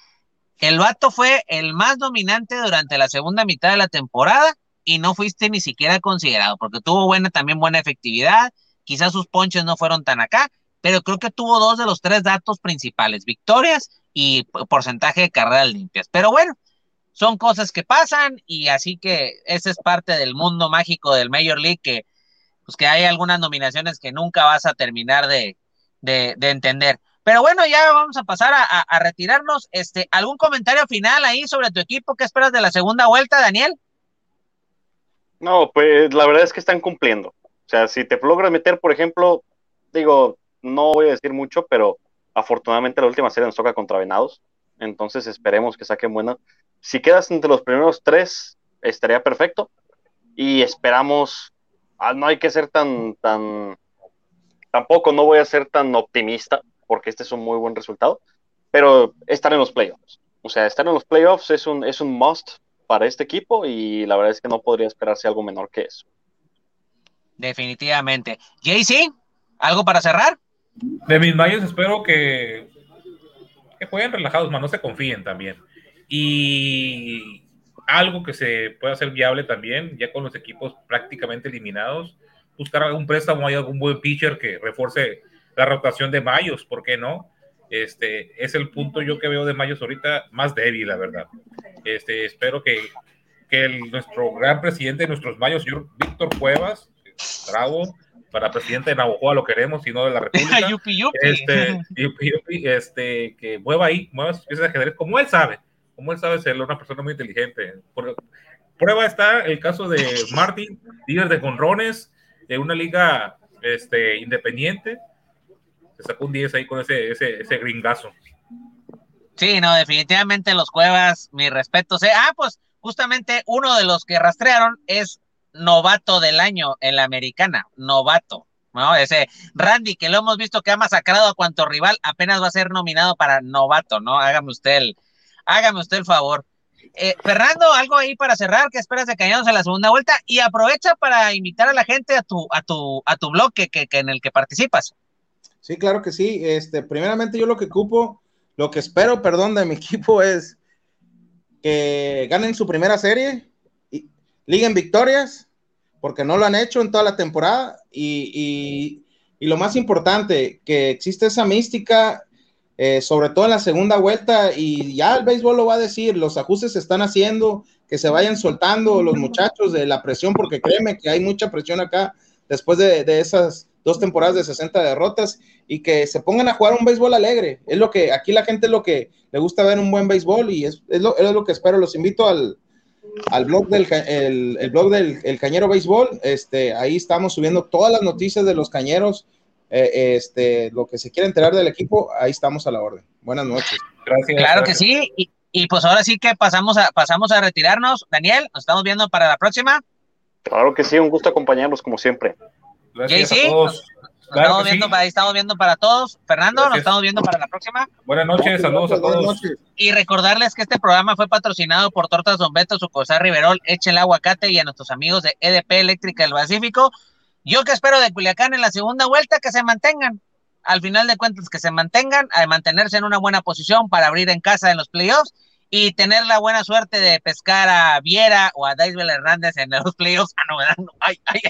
el vato fue el más dominante durante la segunda mitad de la temporada y no fuiste ni siquiera considerado, porque tuvo buena, también buena efectividad, quizás sus ponches no fueron tan acá, pero creo que tuvo dos de los tres datos principales, victorias y porcentaje de carreras limpias. Pero bueno, son cosas que pasan y así que ese es parte del mundo mágico del Major League que pues que hay algunas nominaciones que nunca vas a terminar de, de, entender. Pero bueno, ya vamos a pasar a, retirarnos. Este, ¿Algún comentario final ahí sobre tu equipo? ¿Qué esperas de la segunda vuelta, Daniel? No, pues la verdad es que están cumpliendo. O sea, si te logras meter, por ejemplo, digo, no voy a decir mucho, pero afortunadamente la última serie nos toca contra Venados. Entonces esperemos que saquen buena. Si quedas entre los primeros tres, estaría perfecto. Y esperamos, ah, no hay que ser tan, tan, tampoco no voy a ser tan optimista, porque este es un muy buen resultado, pero estar en los playoffs. O sea, estar en los playoffs es un, es un must para este equipo y la verdad es que no podría esperarse algo menor que eso. Definitivamente. JC, ¿algo para cerrar? De mis mayos espero que, que jueguen relajados, más no se confíen también. Y algo que se pueda hacer viable también, ya con los equipos prácticamente eliminados, buscar algún préstamo, hay algún buen pitcher que refuerce la rotación de Mayos, ¿por qué no? Este es el punto yo que veo de Mayos ahorita más débil, la verdad. Este, espero que, que nuestro gran presidente de nuestros Mayos, señor Víctor Cuevas, bravo, para presidente de Navajoa lo queremos y no de la República. [laughs] Este, este, que mueva ahí, mueva sus piezas de ajedrez como él sabe, como él sabe ser una persona muy inteligente. Por, prueba está el caso de Martin, líder de Conrones, de una liga este, independiente. Se sacó un 10 ahí con ese, ese, ese gringazo. Sí, no, definitivamente los Cuevas, mi respeto. Ah, pues justamente uno de los que rastrearon es novato del año en la americana, novato. ¿no? Ese Randy, que lo hemos visto que ha masacrado a cuanto rival, apenas va a ser nominado para novato, ¿no? Hágame usted el, hágame usted el favor. Eh, Fernando, algo ahí para cerrar, ¿qué esperas de Cañones en la segunda vuelta? Y aprovecha para invitar a la gente a tu, a tu, a tu blog que, que, en el que participas. Sí, claro que sí. Este, primeramente, yo lo que cupo, lo que espero, perdón, de mi [laughs] equipo es que ganen su primera serie, y, liguen victorias, porque no lo han hecho en toda la temporada. Y, y, lo más importante, que existe esa mística eh, sobre todo en la segunda vuelta, y ya el béisbol lo va a decir, los ajustes se están haciendo, que se vayan soltando los muchachos de la presión, porque créeme que hay mucha presión acá después de, esas dos temporadas de 60 derrotas, y que se pongan a jugar un béisbol alegre. Es lo que aquí la gente es lo que le gusta ver un buen béisbol, y es, es, lo, es lo, que espero. Los invito al, al blog del el, blog del el Cañero Béisbol. Este, ahí estamos subiendo todas las noticias de los cañeros eh, este, lo que se quiera enterar del equipo, ahí estamos a la orden. Buenas noches. Gracias. Claro que sí. Y, pues ahora sí que pasamos a, pasamos a retirarnos. Daniel, nos estamos viendo para la próxima. Claro que sí, un gusto acompañarlos como siempre. Gracias a todos. Nos, estamos viendo, para, estamos viendo para todos. Fernando, nos estamos viendo para la próxima. Buenas noches, saludos a todos. Y recordarles que este programa fue patrocinado por Tortas Don Beto, Sucosar Riverol, Eche el Aguacate y a nuestros amigos de EDP Eléctrica del Pacífico. Yo que espero de Culiacán en la segunda vuelta que se mantengan. Al final de cuentas, que se mantengan, a mantenerse en una buena posición para abrir en casa en los playoffs y tener la buena suerte de pescar a Viera o a Daisbel Hernández en los [laughs] playoffs. Ah, no, ay, ay,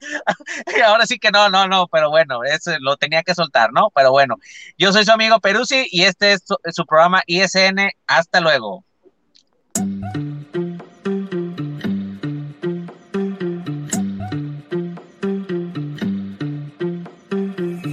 [laughs] ahora sí que no, no, no, pero bueno, eso lo tenía que soltar, ¿no? Pero bueno, yo soy su amigo Peruzzi y este es su programa ISN. Hasta luego.